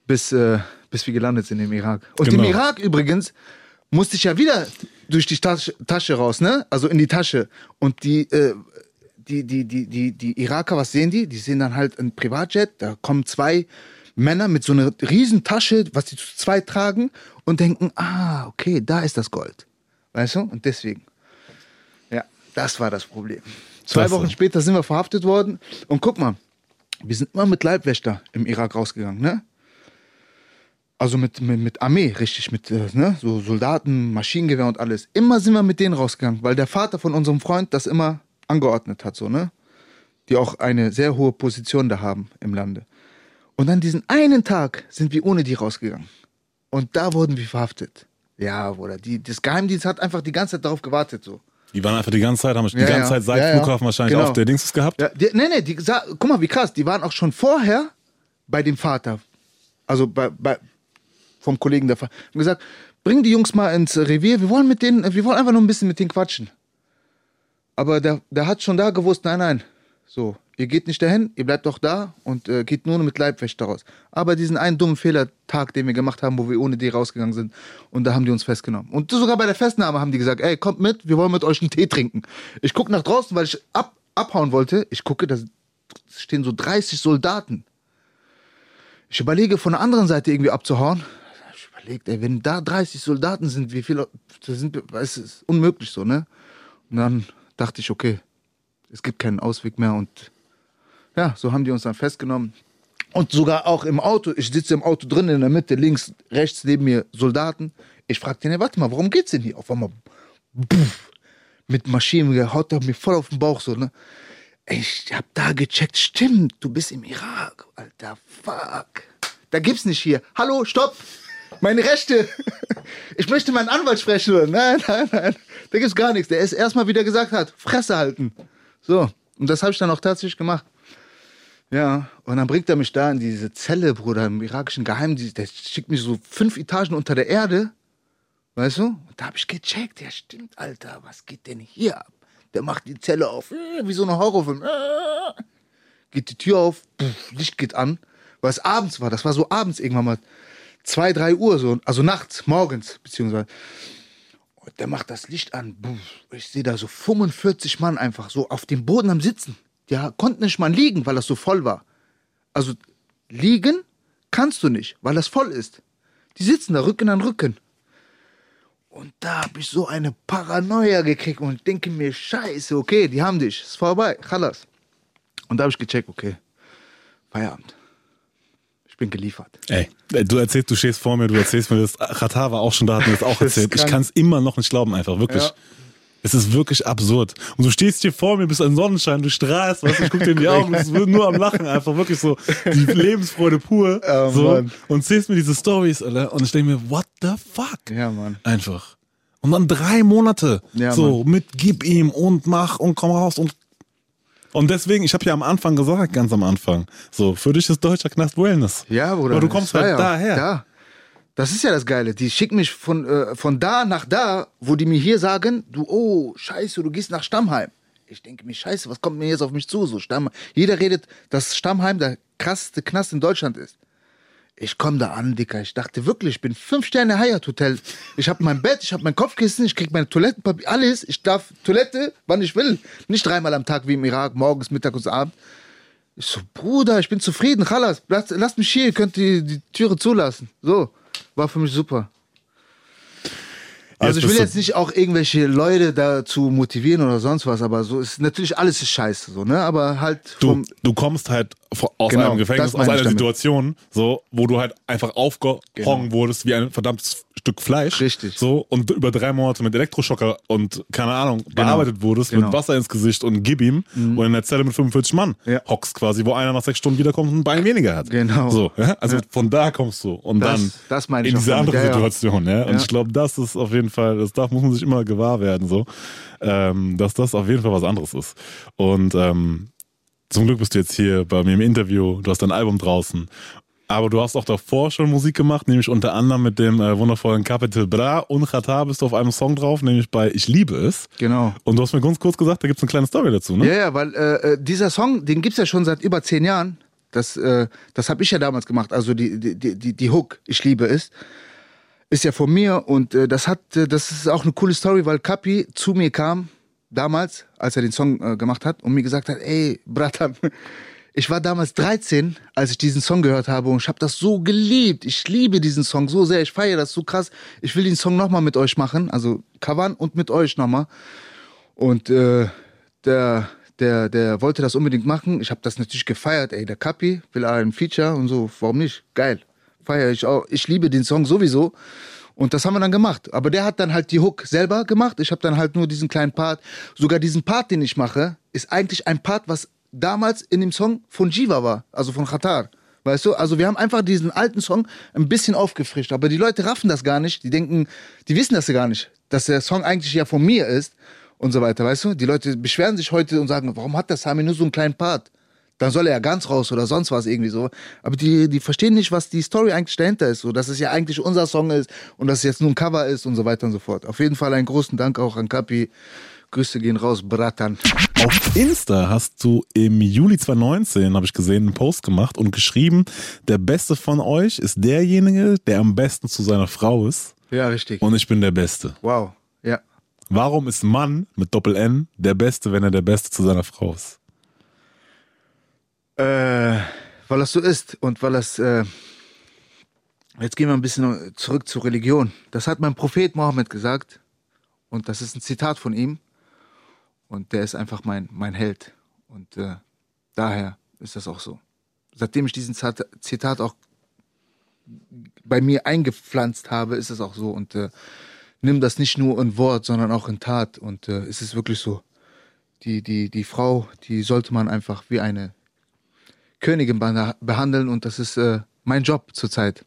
bis, äh, bis wir gelandet sind im Irak. Und Genau. im Irak übrigens musste ich ja wieder durch die Tasche, Tasche raus, ne? Also in die Tasche. Und die, äh, die, die, die, die, die Iraker, was sehen die? Die sehen dann halt ein Privatjet, da kommen zwei Männer mit so einer riesen Tasche, was die zu zweit tragen und denken, ah, okay, da ist das Gold. Weißt du? Und deswegen. Ja, das war das Problem. Zwei Klasse. Wochen später sind wir verhaftet worden und guck mal, wir sind immer mit Leibwächter im Irak rausgegangen, ne? Also mit, mit, mit Armee, richtig, mit äh, ne? so Soldaten, Maschinengewehr und alles. Immer sind wir mit denen rausgegangen, weil der Vater von unserem Freund das immer angeordnet hat, so, ne? Die auch eine sehr hohe Position da haben im Lande. Und an diesen einen Tag sind wir ohne die rausgegangen. Und da wurden wir verhaftet. Ja, Bruder, die, das Geheimdienst hat einfach die ganze Zeit darauf gewartet, so. Die waren einfach die ganze Zeit, haben die Ja, ganze ja. Zeit seit Ja. Flughafen wahrscheinlich Genau. auf der Dings gehabt. Ja, die, nee, nee, die, guck mal, wie krass, die waren auch schon vorher bei dem Vater, also bei, bei, vom Kollegen der haben gesagt, bring die Jungs mal ins Revier, wir wollen mit denen, wir wollen einfach nur ein bisschen mit denen quatschen. Aber der, der hat schon da gewusst, nein, nein, so, ihr geht nicht dahin, ihr bleibt doch da und äh, geht nur mit Leibwächter raus. Aber diesen einen dummen Fehlertag, den wir gemacht haben, wo wir ohne die rausgegangen sind, und da haben die uns festgenommen. Und sogar bei der Festnahme haben die gesagt, ey, kommt mit, wir wollen mit euch einen Tee trinken. Ich gucke nach draußen, weil ich ab, abhauen wollte. Ich gucke, da stehen so 30 Soldaten. Ich überlege, von der anderen Seite irgendwie abzuhauen. Ich überlege, ey, wenn da 30 Soldaten sind, wie viele, das sind, es ist unmöglich so, ne? Und dann dachte ich, okay, es gibt keinen Ausweg mehr und ja, so haben die uns dann festgenommen. Und sogar auch im Auto, ich sitze im Auto drin in der Mitte, links, rechts neben mir Soldaten. Ich fragte den, warte mal, worum geht's denn hier? Auf einmal, puff, mit Maschinengewehr, haut er mir voll auf den Bauch so, ne? Ich hab da gecheckt, stimmt, du bist im Irak, alter, fuck. Da gibt's nicht hier. Hallo, stopp! Meine Rechte! Ich möchte meinen Anwalt sprechen. Oder? Nein, nein, nein. Da gibt's gar nichts. Der ist erstmal wieder gesagt hat, Fresse halten. So. Und das habe ich dann auch tatsächlich gemacht. Ja, und dann bringt er mich da in diese Zelle, Bruder, im irakischen Geheimdienst. Der schickt mich so fünf Etagen unter der Erde. Weißt du? Und da habe ich gecheckt. Ja, stimmt, Alter, was geht denn hier ab? Der macht die Zelle auf, äh, wie so ein Horrorfilm. Äh. Geht die Tür auf, Licht geht an. Weil es abends war, das war so abends irgendwann mal. Zwei, drei Uhr so, also nachts, morgens, beziehungsweise. Und der macht das Licht an. Ich sehe da so 45 Mann einfach so auf dem Boden am Sitzen. Die konnten nicht mal liegen, weil das so voll war. Also liegen kannst du nicht, weil das voll ist. Die sitzen da Rücken an Rücken. Und da habe ich so eine Paranoia gekriegt und denke mir, scheiße, okay, die haben dich, ist vorbei, Chalas. Und da habe ich gecheckt, okay, Feierabend. Ich bin geliefert. Ey, du erzählst, du stehst vor mir, du erzählst mir das. Katar war auch schon da, hat mir das auch Das ist erzählt. Ich kann es immer noch nicht glauben, einfach, wirklich. Ja. Es ist wirklich absurd. Und du stehst hier vor mir, bist ein Sonnenschein, du strahlst, weißt du, ich guck dir in die Augen, du bist nur am Lachen, einfach wirklich so die Lebensfreude pur. Oh, so, Mann. und zählst mir diese Stories, Alter, und ich denke mir, what the fuck? Ja, Mann. Einfach. Und dann drei Monate. Ja, so, mit gib ihm und mach und komm raus und. Und deswegen, ich habe ja am Anfang gesagt, ganz am Anfang, so, für dich ist deutscher Knast Wellness. Ja, Bruder. Aber du kommst halt ja daher. Da. Das ist ja das Geile. Die schicken mich von, äh, von da nach da, wo die mir hier sagen, du, oh, scheiße, du gehst nach Stammheim. Ich denke mir, scheiße, was kommt mir jetzt auf mich zu? So Stamm Jeder redet, dass Stammheim der krasseste Knast in Deutschland ist. Ich komme da an, Dicker. Ich dachte wirklich, ich bin fünf Sterne Hyatt Hotel. Ich habe mein Bett, ich habe mein Kopfkissen, ich krieg meine Toilettenpapier, alles. Ich darf Toilette, wann ich will. Nicht dreimal am Tag wie im Irak, morgens, Mittag und Abend. Ich so, Bruder, ich bin zufrieden, Chalas, lasst, lasst mich hier, ihr könnt die, die Türe zulassen. So, war für mich super. Also ich will jetzt nicht auch irgendwelche Leute dazu motivieren oder sonst was, aber so ist natürlich alles ist scheiße, so, ne? Aber halt Du, du kommst halt aus Genau, einem Gefängnis, aus einer. Situation, so, wo du halt einfach aufgehangen Genau. wurdest wie ein verdammtes Stück Fleisch. Richtig. So, und über drei Monate mit Elektroschocker und, keine Ahnung, bearbeitet wurdest, Genau. mit Wasser ins Gesicht und gib ihm und in der Zelle mit 45 Mann Ja. hockst quasi, wo einer nach sechs Stunden wiederkommt und ein Bein weniger hat. Genau. So, ja? Also von da kommst du. Und Das- dann das meine ich in diese andere Ja, ja. Situation, ja. Und Ja. ich glaube, das ist auf jeden Fall, das darf, muss man sich immer gewahr werden, so, ähm, dass das auf jeden Fall was anderes ist. Und ähm, zum Glück bist du jetzt hier bei mir im Interview, du hast dein Album draußen. Aber du hast auch davor schon Musik gemacht, nämlich unter anderem mit dem äh, wundervollen Capital Bra und Qatar bist du auf einem Song drauf, nämlich bei Ich liebe es. genau. Und du hast mir ganz kurz gesagt, da gibt es eine kleine Story dazu, ne? Ja, ja, weil äh, äh, dieser Song, den gibt's ja schon seit über zehn Jahren. Das, äh, das habe ich ja damals gemacht. Also die, die, die- die Hook, ich liebe es, ist ja von mir und äh, das hat, äh, das ist auch eine coole Story, weil Kapi zu mir kam damals, als er den Song äh, gemacht hat und mir gesagt hat, ey, Bratan, ich war damals 13, als ich diesen Song gehört habe und ich habe das so geliebt. Ich liebe diesen Song so sehr, ich feiere das so krass. Ich will den Song nochmal mit euch machen, also covern und mit euch nochmal. Und äh, der, der, der wollte das unbedingt machen. Ich habe das natürlich gefeiert. Ey, der Kapi will ein Feature und so. Warum nicht? Geil. Feiere ich auch. Ich liebe den Song sowieso. Und das haben wir dann gemacht. Aber der hat dann halt die Hook selber gemacht. Ich habe dann halt nur diesen kleinen Part. Sogar diesen Part, den ich mache, ist eigentlich ein Part, was damals in dem Song von Jiva war. Also von Qatar. Weißt du? Also wir haben einfach diesen alten Song ein bisschen aufgefrischt. Aber die Leute raffen das gar nicht. Die denken, die wissen das ja gar nicht. Dass der Song eigentlich ja von mir ist und so weiter. Weißt du? Die Leute beschweren sich heute und sagen, warum hat der Sami nur so einen kleinen Part? Dann soll er ja ganz raus oder sonst was irgendwie so. Aber die, die verstehen nicht, was die Story eigentlich dahinter ist. So, dass es ja eigentlich unser Song ist und dass es jetzt nur ein Cover ist und so weiter und so fort. Auf jeden Fall einen großen Dank auch an Kapi. Grüße gehen raus, Bratan. Auf Insta hast du im Juli 2019, habe ich gesehen, einen Post gemacht und geschrieben, der Beste von euch ist derjenige, der am besten zu seiner Frau ist. Ja, richtig. Und ich bin der Beste. Wow. Ja. Warum ist Mann mit Doppel N der Beste, wenn er der Beste zu seiner Frau ist? Äh, weil das so ist und weil das. Äh, jetzt gehen wir ein bisschen zurück zur Religion. Das hat mein Prophet Mohammed gesagt. Und das ist ein Zitat von ihm. Und der ist einfach mein, mein Held. Und äh, daher ist das auch so. Seitdem ich diesen Zitat auch bei mir eingepflanzt habe, ist es auch so. Und äh, nimm das nicht nur in Wort, sondern auch in Tat. Und äh, es ist wirklich so. Die, die, die Frau, die sollte man einfach wie eine Königin beha- behandeln. Und das ist äh, mein Job zurzeit.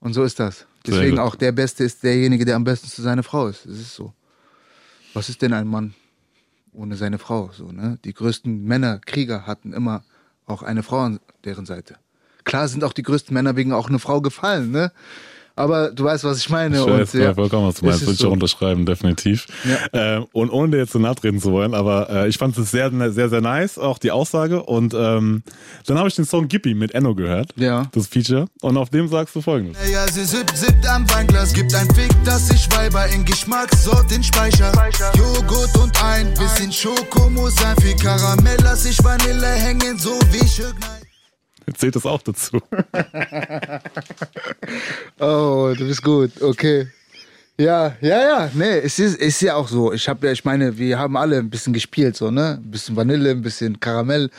Und so ist das. Deswegen auch der Beste ist derjenige, der am besten zu seiner Frau ist. Es ist so. Was ist denn ein Mann ohne seine Frau? So, ne? Die größten Männer, Krieger hatten immer auch eine Frau an deren Seite. Klar sind auch die größten Männer wegen auch eine Frau gefallen, ne? Aber du weißt, was ich meine. Ich weiß und, ja, vollkommen, was du meinst. Würde ich so. auch unterschreiben, definitiv. Ja. Ähm, und ohne dir jetzt zu nahe treten zu wollen, aber äh, ich fand es sehr, sehr, sehr nice, auch die Aussage. Und ähm, dann habe ich den Song Gippy mit Enno gehört. Ja. Das Feature. Und auf dem sagst du folgendes. Ja, sie sippt, sippt am Weinglas, gibt ein Fick, dass sich Weiber in Geschmackssorten speicher. Joghurt und ein bisschen Schoko muss sein, viel Karamell, lass ich Vanille hängen, so wie Schögner. Jetzt zählt das auch dazu. Oh, du bist gut, okay. Ja, ja, ja, nee, es ist, ist ja auch so. Ich habe ja, ich meine, wir haben alle ein bisschen gespielt, so, ne? Ein bisschen Vanille, ein bisschen Karamell.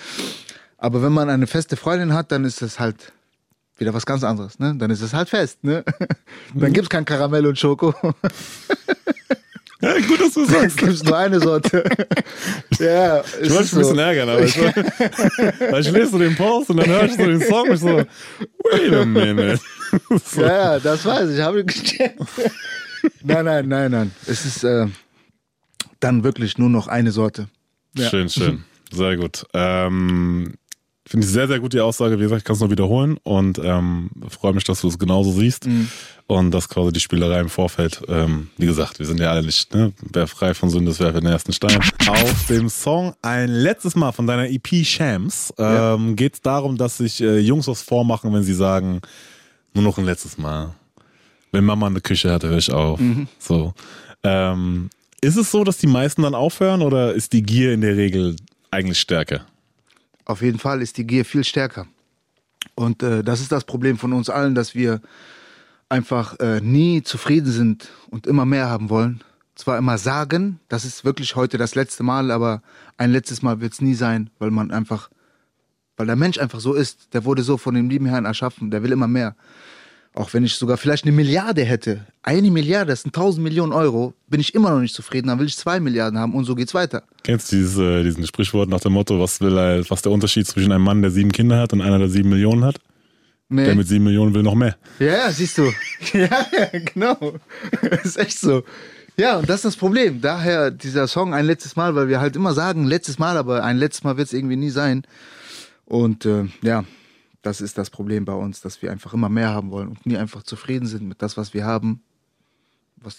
Aber wenn man eine feste Freundin hat, dann ist das halt wieder was ganz anderes, ne? Dann ist es halt fest, ne? Dann gibt's kein Karamell und Schoko. Ja, gut, dass du sagst. gibt's nur eine Sorte. ja, Ich wollte dich ein bisschen ärgern, aber ich, weil ich lese so den Post und dann ich so den Song und so, wait a minute. so. Ja, ja, das weiß ich, habe ich gecheckt. nein, nein, nein, nein. Es ist äh, dann wirklich nur noch eine Sorte. Ja. Schön, schön. Sehr gut. Ähm, Finde ich sehr, sehr gut die Aussage. Wie gesagt, ich kann es nur wiederholen und ähm, freue mich, dass du es genauso siehst Mhm. und dass quasi die Spielerei im Vorfeld, ähm, wie gesagt, wir sind ja alle nicht, ne? Wer frei von Sünde ist, werfe den ersten Stein. Auf dem Song ein letztes Mal von deiner EP Shams ähm, geht es darum, dass sich äh, Jungs was vormachen, wenn sie sagen, nur noch ein letztes Mal. Wenn Mama eine Küche hatte, höre ich auf. Mhm. So. Ähm, ist es so, dass die meisten dann aufhören oder ist die Gier in der Regel eigentlich stärker? Auf jeden Fall ist die Gier viel stärker. Und äh, das ist das Problem von uns allen, dass wir einfach äh, nie zufrieden sind und immer mehr haben wollen. Zwar immer sagen, das ist wirklich heute das letzte Mal, aber ein letztes Mal wird es nie sein, weil man einfach, weil der Mensch einfach so ist. Der wurde so von dem lieben Herrn erschaffen, der will immer mehr. Auch wenn ich sogar vielleicht eine Milliarde hätte, eine Milliarde, das sind 1000 Millionen Euro, bin ich immer noch nicht zufrieden, dann will ich zwei Milliarden haben und so geht's weiter. Kennst du dieses, äh, diesen Sprichwort nach dem Motto, was will er, was der Unterschied zwischen einem Mann, der sieben Kinder hat und einer, der sieben Millionen hat? Nee. Der mit sieben Millionen will noch mehr. Ja, ja, siehst du. ja, genau. ist echt so. Ja, und das ist das Problem. Daher dieser Song ein letztes Mal, weil wir halt immer sagen, letztes Mal, aber ein letztes Mal wird es irgendwie nie sein. Und äh, ja, das ist das Problem bei uns, dass wir einfach immer mehr haben wollen und nie einfach zufrieden sind mit das, was wir haben, was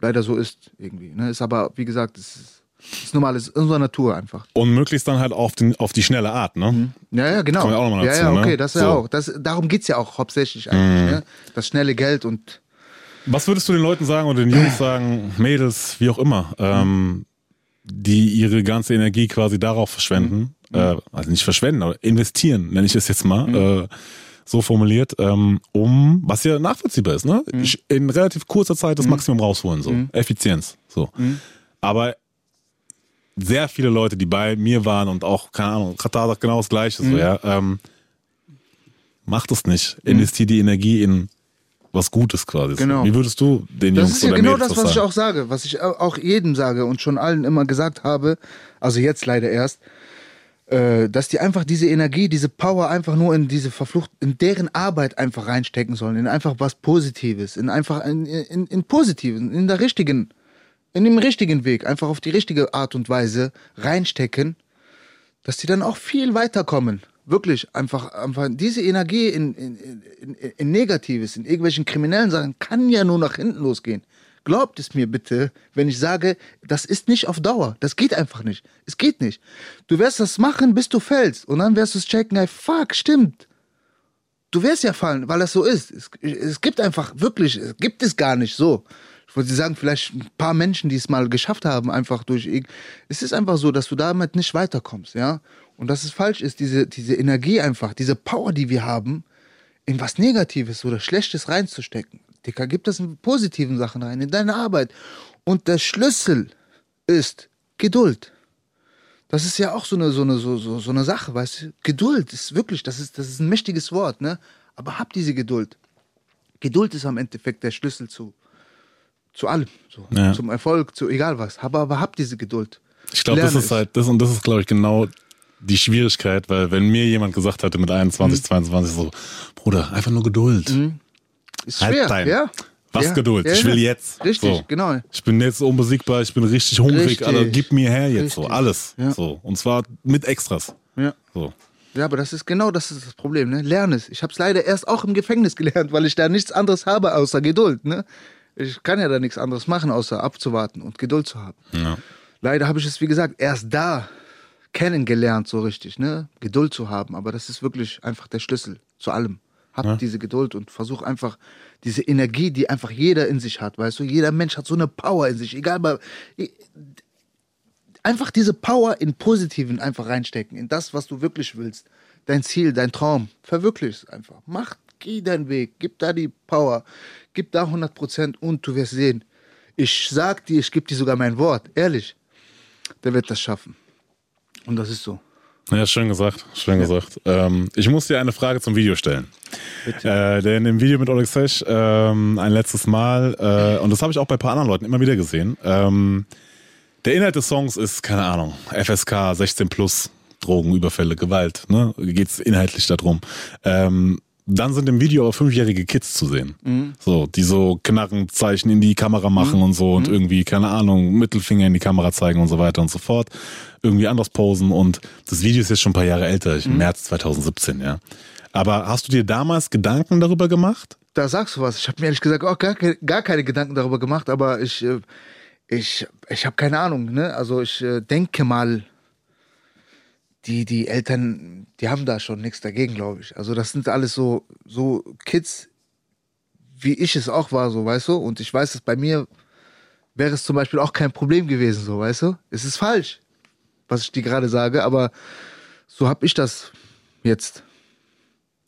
leider so ist irgendwie. Ne? Ist aber, wie gesagt, es ist, ist normal, es ist unsere Natur einfach. Und möglichst dann halt auf, den, auf die schnelle Art, ne? Ja, ja, genau. Kommt ja auch noch mal ja, dazu, ja, ne? okay, das ja So. auch. Das, darum geht's ja auch hauptsächlich eigentlich. Ne? Das schnelle Geld und Was würdest du den Leuten sagen oder den Jungs sagen, Mädels, wie auch immer, ähm, die ihre ganze Energie quasi darauf verschwenden, äh, also nicht verschwenden, aber investieren, nenne ich es jetzt mal, äh, so formuliert, ähm, um, was ja nachvollziehbar ist, ne? Ich, in relativ kurzer Zeit das Maximum rausholen, so. Effizienz, so. Aber sehr viele Leute, die bei mir waren und auch, keine Ahnung, Katar sagt genau das Gleiche, so, ja, ähm, macht es nicht. Investiert die Energie in was Gutes quasi. Genau. Wie würdest du den Das Jungs ist ja oder genau Mädels das, was was ich sagen? auch sage, was ich au- auch jedem sage und schon allen immer gesagt habe, also jetzt leider erst, äh, dass die einfach diese Energie, diese Power einfach nur in diese Verflucht, in deren Arbeit einfach reinstecken sollen, in einfach was Positives, in einfach in, in, in Positiven, in der richtigen, in dem richtigen Weg, einfach auf die richtige Art und Weise reinstecken, dass die dann auch viel weiterkommen. Wirklich, einfach, einfach diese Energie in, in, in, in Negatives, in irgendwelchen kriminellen Sachen, kann ja nur nach hinten losgehen. Glaubt es mir bitte, wenn ich sage, das ist nicht auf Dauer. Das geht einfach nicht. Es geht nicht. Du wirst das machen, bis du fällst. Und dann wirst du es checken, ey, fuck, stimmt. Du wirst ja fallen, weil das so ist. Es, es gibt einfach wirklich, es gibt es gar nicht so. Ich wollte sagen, vielleicht ein paar Menschen, die es mal geschafft haben, einfach durch. Es ist einfach so, dass du damit nicht weiterkommst, ja. Und dass es falsch ist, diese, diese Energie einfach, diese Power, die wir haben, in was Negatives oder Schlechtes reinzustecken. Dicker, gib das in positiven Sachen rein, in deine Arbeit. Und der Schlüssel ist Geduld. Das ist ja auch so eine, so eine, so, so, so eine Sache, weißt du? Geduld ist wirklich, das ist, das ist ein mächtiges Wort, ne? Aber hab diese Geduld. Geduld ist am Endeffekt der Schlüssel zu, zu allem. So. Ja. Zum Erfolg, zu egal was. Aber, aber hab diese Geduld. Ich glaube, das ist halt, das und das ist, glaube ich, genau die Schwierigkeit, weil wenn mir jemand gesagt hätte mit Mhm. 21, 22 so, Bruder, einfach nur Geduld. Ist Halt schwer, dein- ja? Was ja. Geduld? Ja, ich will jetzt. Richtig, so. genau. Ich bin jetzt unbesiegbar, ich bin richtig hungrig, Richtig. Alter, gib mir her jetzt so, Richtig. alles. Ja. So. Und zwar mit Extras. Ja. So. Ja, aber das ist genau das ist das Problem, ne? Lern es. Ich habe es leider erst auch im Gefängnis gelernt, weil ich da nichts anderes habe außer Geduld, ne? Ich kann ja da nichts anderes machen, außer abzuwarten und Geduld zu haben. Ja. Leider habe ich es, wie gesagt, erst da kennengelernt, so richtig, ne? Geduld zu haben. Aber das ist wirklich einfach der Schlüssel zu allem. Hab diese Geduld und versuch einfach diese Energie, die einfach jeder in sich hat, weißt du? Jeder Mensch hat so eine Power in sich, egal bei. Einfach diese Power in Positiven einfach reinstecken, in das, was du wirklich willst. Dein Ziel, dein Traum. Verwirklich es einfach. Mach, geh deinen Weg, gib da die Power, gib da 100 Prozent und du wirst sehen. Ich sag dir, ich gebe dir sogar mein Wort, ehrlich. Der wird das schaffen. Und das ist so. Ja, schön gesagt, schön gesagt. Ähm, ich muss dir eine Frage zum Video stellen. Äh, denn im Video mit Oleg Sesh ähm, ein letztes Mal, äh, und das habe ich auch bei ein paar anderen Leuten immer wieder gesehen, ähm, der Inhalt des Songs ist, keine Ahnung, FSK 16 plus, Drogen, Überfälle, Gewalt, ne? Geht's inhaltlich darum. Ähm, dann sind im Video aber fünfjährige Kids zu sehen. So, die so Knarrenzeichen in die Kamera machen und so und irgendwie, keine Ahnung, Mittelfinger in die Kamera zeigen und so weiter und so fort. Irgendwie anders posen und das Video ist jetzt schon ein paar Jahre älter, ich- im März 2017, ja. Aber hast du dir damals Gedanken darüber gemacht? Da sagst du was. Ich habe mir ehrlich gesagt auch gar, gar keine Gedanken darüber gemacht, aber ich, äh, ich, ich habe keine Ahnung. Ne? Also ich äh, denke mal, die, die Eltern, die haben da schon nichts dagegen, glaube ich. Also das sind alles so, so Kids, wie ich es auch war, so, weißt du? Und ich weiß, dass bei mir wäre es zum Beispiel auch kein Problem gewesen, so, weißt du? Es ist falsch, was ich dir gerade sage, aber so habe ich das jetzt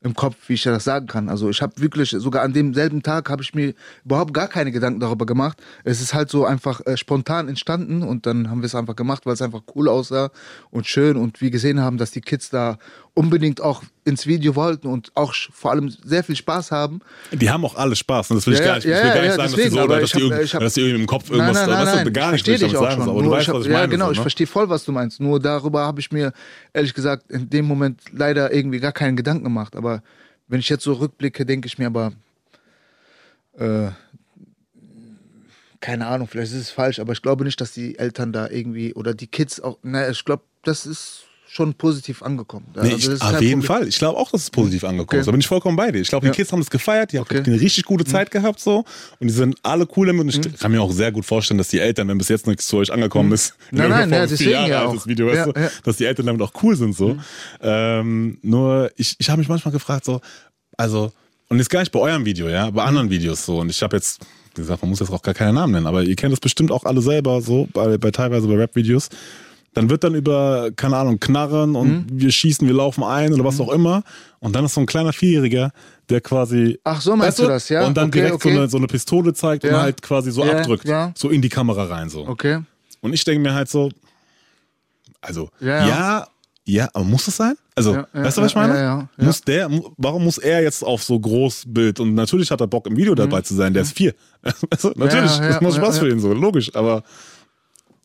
im Kopf, wie ich das sagen kann. Also ich habe wirklich, sogar an demselben Tag habe ich mir überhaupt gar keine Gedanken darüber gemacht. Es ist halt so einfach äh, spontan entstanden und dann haben wir es einfach gemacht, weil es einfach cool aussah und schön und wir gesehen haben, dass die Kids da unbedingt auch ins Video wollten und auch vor allem sehr viel Spaß haben. Die haben auch alle Spaß und das will ich Ja, gar nicht, ja, ich will ja, gar nicht sagen, deswegen, dass die so, oder dass ich die, hab- ich hab- dass die irgendwie im Kopf irgendwas, nein, nein, nein, nein. gar nicht ich ich auch sagen, schon. Nur weißt, ich hab, ich ja, genau, so, ich ne? verstehe voll, was du meinst. Nur darüber habe ich mir ehrlich gesagt in dem Moment leider irgendwie gar keinen Gedanken gemacht. Aber wenn ich jetzt so rückblicke, denke ich mir aber, äh, keine Ahnung, vielleicht ist es falsch, aber ich glaube nicht, dass die Eltern da irgendwie oder die Kids auch, naja, ich glaube, das ist schon positiv angekommen. Nee, Also ich, das ist auf jeden Problem. Fall. Ich glaube auch, dass es positiv angekommen Okay. ist. Da bin ich vollkommen bei dir. Ich glaube, Ja. die Kids haben das gefeiert, die haben Okay. Mhm. eine richtig gute Zeit gehabt so und die sind alle cool damit. Und ich kann mir auch sehr gut vorstellen, dass die Eltern, wenn bis jetzt nichts zu euch angekommen ist, Mhm. Nein, irgendeiner nein, ja, vier deswegen Jahre ja auch. Video, Ja, du, ja. dass die Eltern damit auch cool sind so. Ähm, nur ich, ich habe mich manchmal gefragt so, also und jetzt gar nicht bei eurem Video, ja, bei anderen Videos so und ich habe jetzt wie gesagt, man muss jetzt auch gar keinen Namen nennen, aber ihr kennt es bestimmt auch alle selber so bei, bei teilweise bei Rap-Videos. Dann wird dann über, keine Ahnung, Knarren und wir schießen, wir laufen ein oder was auch immer. Und dann ist so ein kleiner Vierjähriger, der quasi. Ach, so meinst weißt du das, ja? Und dann Okay, direkt okay. So, eine, so eine Pistole zeigt und Ja. halt quasi so Ja, abdrückt. ja. So in die Kamera rein. so. Okay. Und ich denke mir halt so, also, Ja, ja, aber muss es sein? Also, Ja, weißt du, was ich meine? ja, ja. Muss der, warum muss er jetzt auf so Großbild? Und natürlich hat er Bock im Video dabei zu sein, der ist vier. Weißt du, natürlich, Mhm. das macht ja, Spaß für ihn so, logisch, aber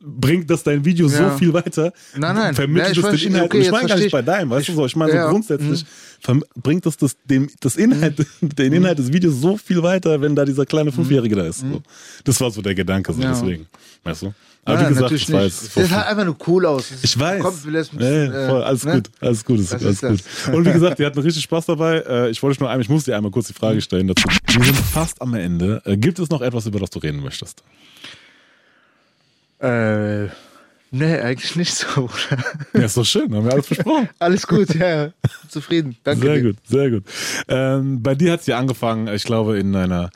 bringt das dein Video Ja. so viel weiter? Nein, nein. Vermittelt Ja, ich es den Inhalt? okay, ich meine gar nicht bei deinem, weißt du so, ich meine so Ja. Mhm. grundsätzlich verm- bringt das, das dem, das Inhalt, den Inhalt des Videos so viel weiter, wenn da dieser kleine Fünfjährige da ist. So. Das war so der Gedanke, so Mhm. Deswegen. Weißt du? Aber Nein, wie gesagt, natürlich das war jetzt Das halt einfach nur cool aus. Es ich weiß. Kommt, nee, äh, voll, alles ne? gut, alles gut, alles ist gut. das? Und wie gesagt, wir hatten richtig Spaß dabei. Äh, Ich wollte nur einmal, ich muss dir einmal kurz die Frage stellen dazu. Wir sind fast am Ende. Äh, Gibt es noch etwas, über das du reden möchtest? Äh, nee, eigentlich nicht so. Ja, ist doch schön, haben wir alles besprochen. Alles gut, ja. Zufrieden. Danke. Sehr dir. gut, sehr gut. Ähm, bei dir hat es ja angefangen, ich glaube, in einer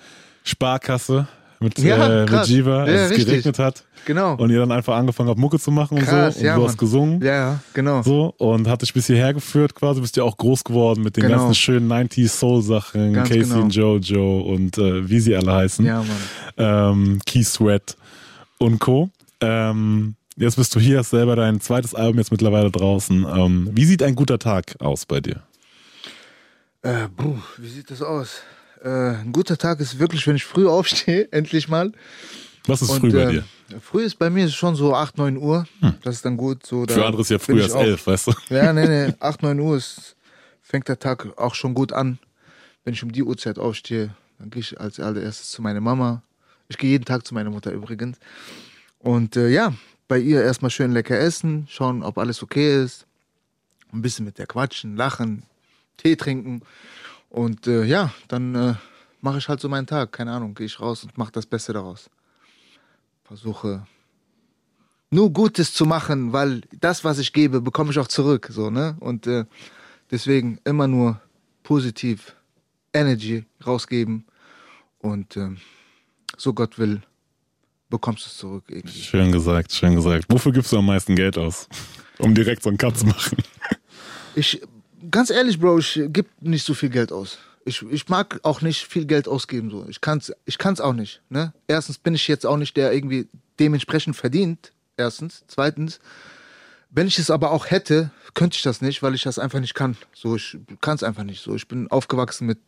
Sparkasse mit, Ja, äh, mit. Jiva, als Ja, es richtig. geregnet hat. Genau. Und ihr dann einfach angefangen habt, Mucke zu machen und Krass, so. Und ja, du Mann. hast gesungen. Ja, genau. So, und hat dich bis hierher geführt quasi, bist ja auch groß geworden mit den Genau. ganzen schönen 90s Soul-Sachen, Casey genau. und Jojo und äh, wie sie alle heißen. Ja, Mann. Ähm, Key Sweat und Co. Ähm, jetzt bist du hier, hast selber dein zweites Album jetzt mittlerweile draußen. Ähm, wie sieht ein guter Tag aus bei dir? Äh, puh, wie sieht das aus? Äh, ein guter Tag ist wirklich, wenn ich früh aufstehe, endlich mal. Was ist Und, früh bei ähm, dir? Früh ist bei mir schon so 8, 9 Uhr. Das ist dann gut. So, da Für andere ist ja ich als auch- elf, weißt du? Ja, nee, nee. 8, 9 Uhr ist, fängt der Tag auch schon gut an. Wenn ich um die Uhrzeit aufstehe, dann gehe ich als allererstes zu meiner Mama. Ich gehe jeden Tag zu meiner Mutter übrigens. Und äh, ja, bei ihr erstmal schön lecker essen, schauen, ob alles okay ist. Ein bisschen mit der quatschen, lachen, Tee trinken. Und äh, ja, dann äh, mache ich halt so meinen Tag. Keine Ahnung, gehe ich raus und mache das Beste daraus. Versuche nur Gutes zu machen, weil das, was ich gebe, bekomme ich auch zurück. So, ne? Und äh, deswegen immer nur positiv Energy rausgeben. Und ähm, so Gott will, bekommst du es zurück irgendwie. Schön gesagt, schön gesagt. Wofür gibst du am meisten Geld aus? Um direkt so einen Cut zu machen. Ich, ganz ehrlich, Bro, ich gebe nicht so viel Geld aus. Ich, ich mag auch nicht viel Geld ausgeben. So. Ich kann es ich kann's auch nicht. Ne? Erstens bin ich jetzt auch nicht der irgendwie dementsprechend verdient. Erstens. Zweitens, wenn ich es aber auch hätte, könnte ich das nicht, weil ich das einfach nicht kann. So, ich kann es einfach nicht. So, ich bin aufgewachsen mit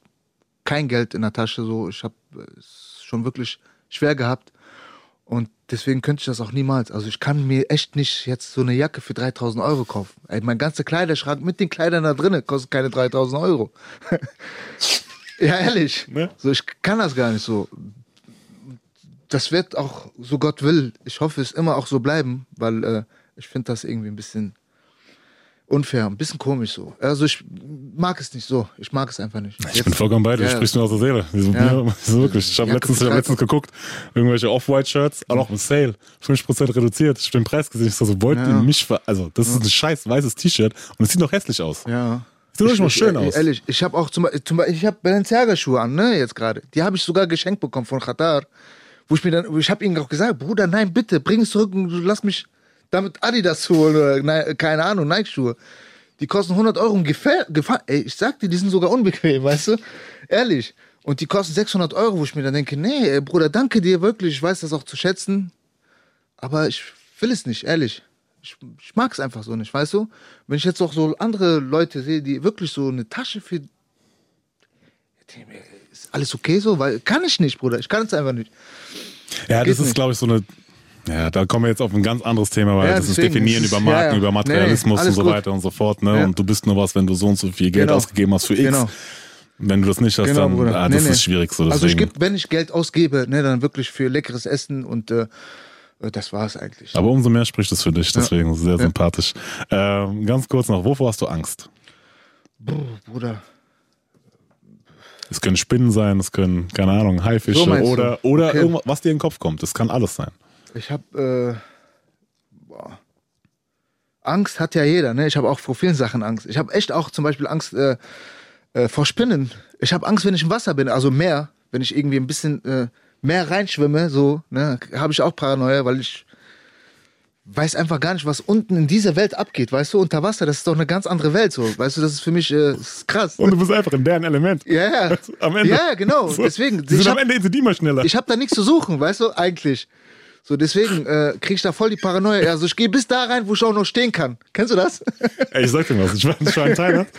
kein Geld in der Tasche. So, ich habe es schon wirklich schwer gehabt. Und deswegen könnte ich das auch niemals. Also ich kann mir echt nicht jetzt so eine Jacke für 3000 Euro kaufen. Ey, mein ganzer Kleiderschrank mit den Kleidern da drinnen kostet keine 3000 Euro. ja, ehrlich. Ne? So, ich kann das gar nicht so. Das wird auch, so Gott will, ich hoffe es immer auch so bleiben, weil äh, ich finde das irgendwie ein bisschen unfair, ein bisschen komisch so. Also ich mag es nicht so. Ich mag es einfach nicht. Ich bin vollkommen bei dir, du Ja. sprichst mir aus der Seele. Ja. wirklich? Ich habe Ja, letztens, ich hab letztens geguckt, irgendwelche Off-White-Shirts, auch noch im Sale, 50% reduziert. Ich bin den Preis gesehen, ich so, so wollt ihr mich ver Also, das ist ein scheiß weißes T-Shirt und es sieht noch hässlich aus. Ja. Sieht doch mal schön ich- aus. Ehrlich, ich habe auch zum, Beispiel- zum Beispiel, ich habe Balenciaga-Schuhe an, ne, jetzt gerade. Die habe ich sogar geschenkt bekommen von Qatar. Wo ich mir dann, ich habe ihnen auch gesagt, Bruder, nein, bitte, bring es zurück und lass mich damit Adidas holen oder nein, keine Ahnung, Nike-Schuhe. Die kosten 100 Euro und gefällt, gefallen. Ey, ich sag dir, die sind sogar unbequem, weißt du? Ehrlich. Und die kosten 600 Euro, wo ich mir dann denke, nee, ey, Bruder, danke dir wirklich, ich weiß das auch zu schätzen. Aber ich will es nicht, ehrlich. Ich, ich mag es einfach so nicht, weißt du? Wenn ich jetzt auch so andere Leute sehe, die wirklich so eine Tasche für. Ist alles okay so? Weil kann ich nicht, Bruder. Ich kann es einfach nicht. Ja, Geht das ist, glaube ich, so eine. Ja, da kommen wir jetzt auf ein ganz anderes Thema, weil Ja, das ist Definieren es ist- über Marken, ja, ja. über Nee, Materialismus alles und so gut. weiter und so fort. Ne? Und du bist nur was, wenn du so und so viel Geld Genau. ausgegeben hast für X. Genau. Wenn du das nicht hast, Genau, dann ah, Nee, das nee. ist schwierig so. Also ich geb, wenn ich Geld ausgebe, ne, dann wirklich für leckeres Essen und äh, äh, das war es eigentlich. Aber umso mehr spricht es für dich, deswegen sehr sympathisch. Ähm, ganz kurz noch, wovor hast du Angst? Bruder. Es können Spinnen sein, es können, keine Ahnung, Haifische So oder, oder Okay. irgendwas, was dir in den Kopf kommt. Das kann alles sein. Ich habe äh. Angst hat ja jeder, ne? Ich habe auch vor vielen Sachen Angst. Ich habe echt auch zum Beispiel Angst äh, äh, vor Spinnen. Ich habe Angst, wenn ich im Wasser bin, also Meer, wenn ich irgendwie ein bisschen äh, mehr reinschwimme, so, ne, habe ich auch Paranoia, weil ich weiß einfach gar nicht, was unten in dieser Welt abgeht, weißt du, unter Wasser, das ist doch eine ganz andere Welt, so, weißt du, das ist für mich äh, ist krass. Und du bist einfach in deren Element. Ja, ja. Am Ende. Ja, genau. So. Deswegen. Sind am Ende sind die mal schneller. Ich habe da nichts zu suchen, weißt du, eigentlich. So, deswegen äh, krieg ich da voll die Paranoia. Also ich gehe bis da rein, wo ich auch noch stehen kann. Kennst du das? Ey, ich sag dir was, ich war, ich war in Thailand,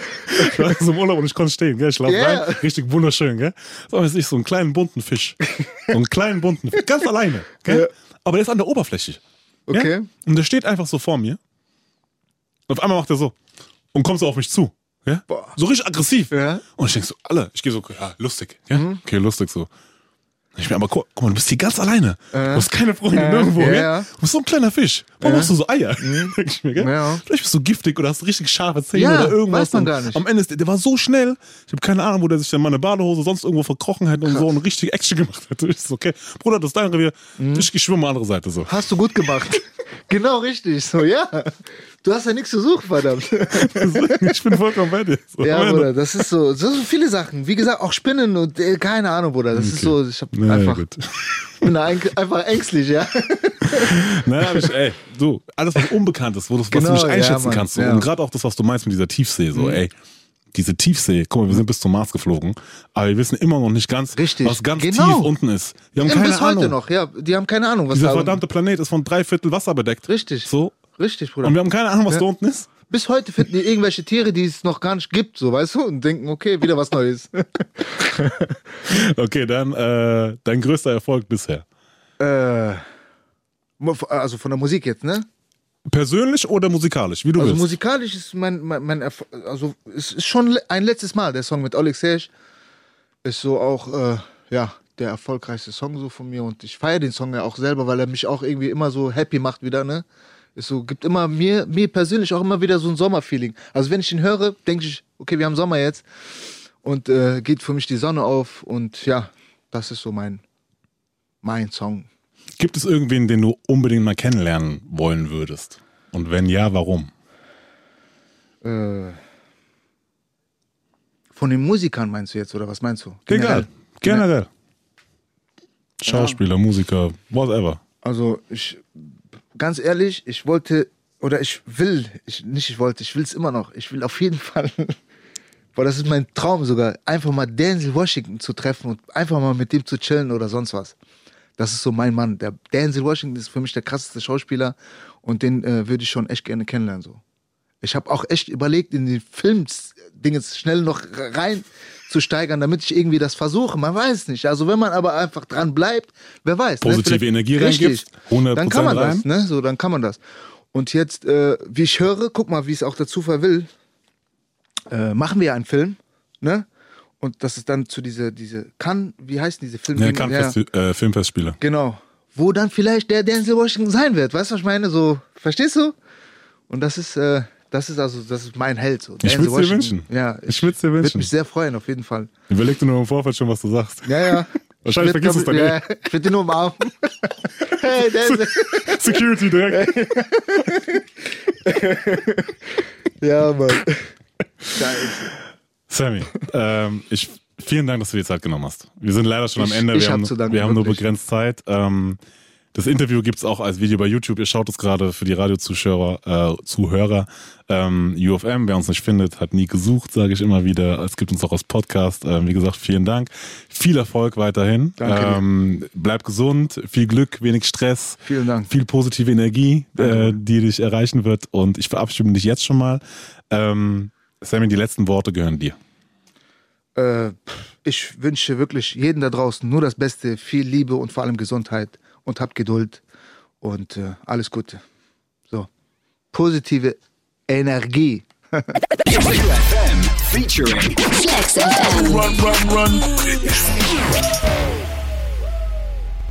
ich war so im Urlaub und ich konnte stehen, gell? Ich lauf Ja. rein, richtig wunderschön, gell? So, was ich so einen kleinen bunten Fisch. So einen kleinen bunten Fisch, ganz alleine, gell? Ja. Aber der ist an der Oberfläche. Okay. Ja? Und der steht einfach so vor mir. Und auf einmal macht er so und kommt so auf mich zu. Ja? So richtig aggressiv. Ja. Mhm. Und ich denk so, alle, ich gehe so, ja, lustig. Ja? Okay, lustig so. Ich bin aber, guck, guck mal, du bist hier ganz alleine. Du hast keine Freunde Äh, nirgendwo, ja. Du bist so ein kleiner Fisch. Warum hast du so Eier? Denk ich mir, gell? Ja. Vielleicht bist du giftig oder hast richtig scharfe Zähne Ja, oder irgendwas. weiß man gar nicht. Am Ende ist der, der war so schnell. Ich habe keine Ahnung, wo der sich dann mal eine Badehose sonst irgendwo verkrochen hätte und so und richtig Action gemacht hätte. Ich so, okay, Bruder, das ist dein Revier. Mhm. Ich, ich schwimme andere Seite so. Hast du gut gemacht. genau richtig. So, ja. Du hast ja nichts zu suchen, verdammt. ich bin vollkommen bei dir. So, Ja. Bruder, das ist so, das sind so viele Sachen. Wie gesagt, auch Spinnen und äh, keine Ahnung, Bruder. Das ist so, ich hab Naja, einfach, gut. bin da ein- einfach ängstlich, ja. Naja, aber ich, ey, du, alles was unbekannt ist, wo du, was Genau, du nicht ja, einschätzen Mann, kannst. So. ja. Mhm. Und gerade auch das, was du meinst mit dieser Tiefsee, so, ey. Diese Tiefsee, guck mal, wir sind bis zum Mars geflogen, aber wir wissen immer noch nicht ganz, Richtig, was ganz genau. tief unten ist. Wir haben Ja, keine bis Ahnung. heute noch, ja. Die haben keine Ahnung, was Dieser da verdammte Planet ist von drei Viertel Wasser bedeckt. Richtig. So. Richtig, Bruder. Und wir haben keine Ahnung, was Ja. da unten ist. Bis heute finden die irgendwelche Tiere, die es noch gar nicht gibt, so, weißt du? Und denken, okay, wieder was Neues. Okay, dann äh, dein größter Erfolg bisher. äh, also von der Musik jetzt, ne? Persönlich oder musikalisch, wie du Also willst. musikalisch ist mein, mein, mein Erf also es ist schon ein letztes Mal, der Song mit Oleg Serge ist so auch, äh, ja, der erfolgreichste Song so von mir und ich feiere den Song ja auch selber, weil er mich auch irgendwie immer so happy macht wieder, ne? Ist so, gibt immer mir, mir persönlich auch immer wieder so ein Sommerfeeling. Also wenn ich ihn höre, denke ich, okay, wir haben Sommer jetzt und äh, geht für mich die Sonne auf und ja, das ist so mein, mein Song. Gibt es irgendwen, den du unbedingt mal kennenlernen wollen würdest? Und wenn ja, warum? Äh, von den Musikern meinst du jetzt oder was meinst du? Egal. Generell. Schauspieler, Musiker, whatever. Also ich, ganz ehrlich, ich wollte oder ich will, ich, nicht ich wollte, ich will es immer noch. Ich will auf jeden Fall, boah, das ist mein Traum sogar, einfach mal Denzel Washington zu treffen und einfach mal mit dem zu chillen oder sonst was. Das ist so mein Mann. Der Denzel Washington ist für mich der krasseste Schauspieler und den äh, würde ich schon echt gerne kennenlernen so. Ich habe auch echt überlegt, in die Films-Dinges schnell noch rein zu steigern, damit ich irgendwie das versuche. Man weiß nicht. Also wenn man aber einfach dran bleibt, wer weiß. Positive Vielleicht- Energie Richtig. reingibst, 100% Dann kann man rein. das, ne? So, dann kann man das. Und jetzt, äh, wie ich höre, guck mal, wie es auch der Zufall will, äh, machen wir einen Film, ne? Und das ist dann zu diese, diese Cannes, wie heißen diese Filme? Ja, kann äh, Filmfestspiele. Genau. Wo dann vielleicht der Denzel Washington sein wird. Weißt du, was ich meine? So, verstehst du? Und das ist, äh, das ist also, das ist mein Held. So. Ich würd's dir wünschen. Ja, Ich dir Würde wünschen. mich sehr freuen, auf jeden Fall. Überleg dir nur im Vorfeld schon, was du sagst. Ja, ja. Wahrscheinlich Ich vergisst es dann glaub- eh. ja, Ich würde ihn nur umarmen. hey, Denzel. Security direkt. ja, Mann. Scheiße. Sammy, ähm, ich, vielen Dank, dass du dir Zeit genommen hast. Wir sind leider schon Ich- am Ende. ich wir hab haben, danken, wir haben nur begrenzt Zeit. Ähm, das Interview gibt's auch als Video bei YouTube. Ihr schaut es gerade für die Radiozuschauer, äh, Zuhörer. Ähm, UFM, wer uns nicht findet, hat nie gesucht, sage ich immer wieder. Es gibt uns auch als Podcast. Ähm, wie gesagt, vielen Dank. Viel Erfolg weiterhin. Danke ähm, bleib gesund, viel Glück, wenig Stress. Vielen Dank. Viel positive Energie, äh, die dich erreichen wird. Und ich verabschiede dich jetzt schon mal. Ähm, Sammy, die letzten Worte gehören dir. Äh, ich wünsche wirklich jedem da draußen nur das Beste, viel Liebe und vor allem Gesundheit und habt Geduld und äh, alles Gute. So, positive Energie. Featuring Flex FM. Run, run, run.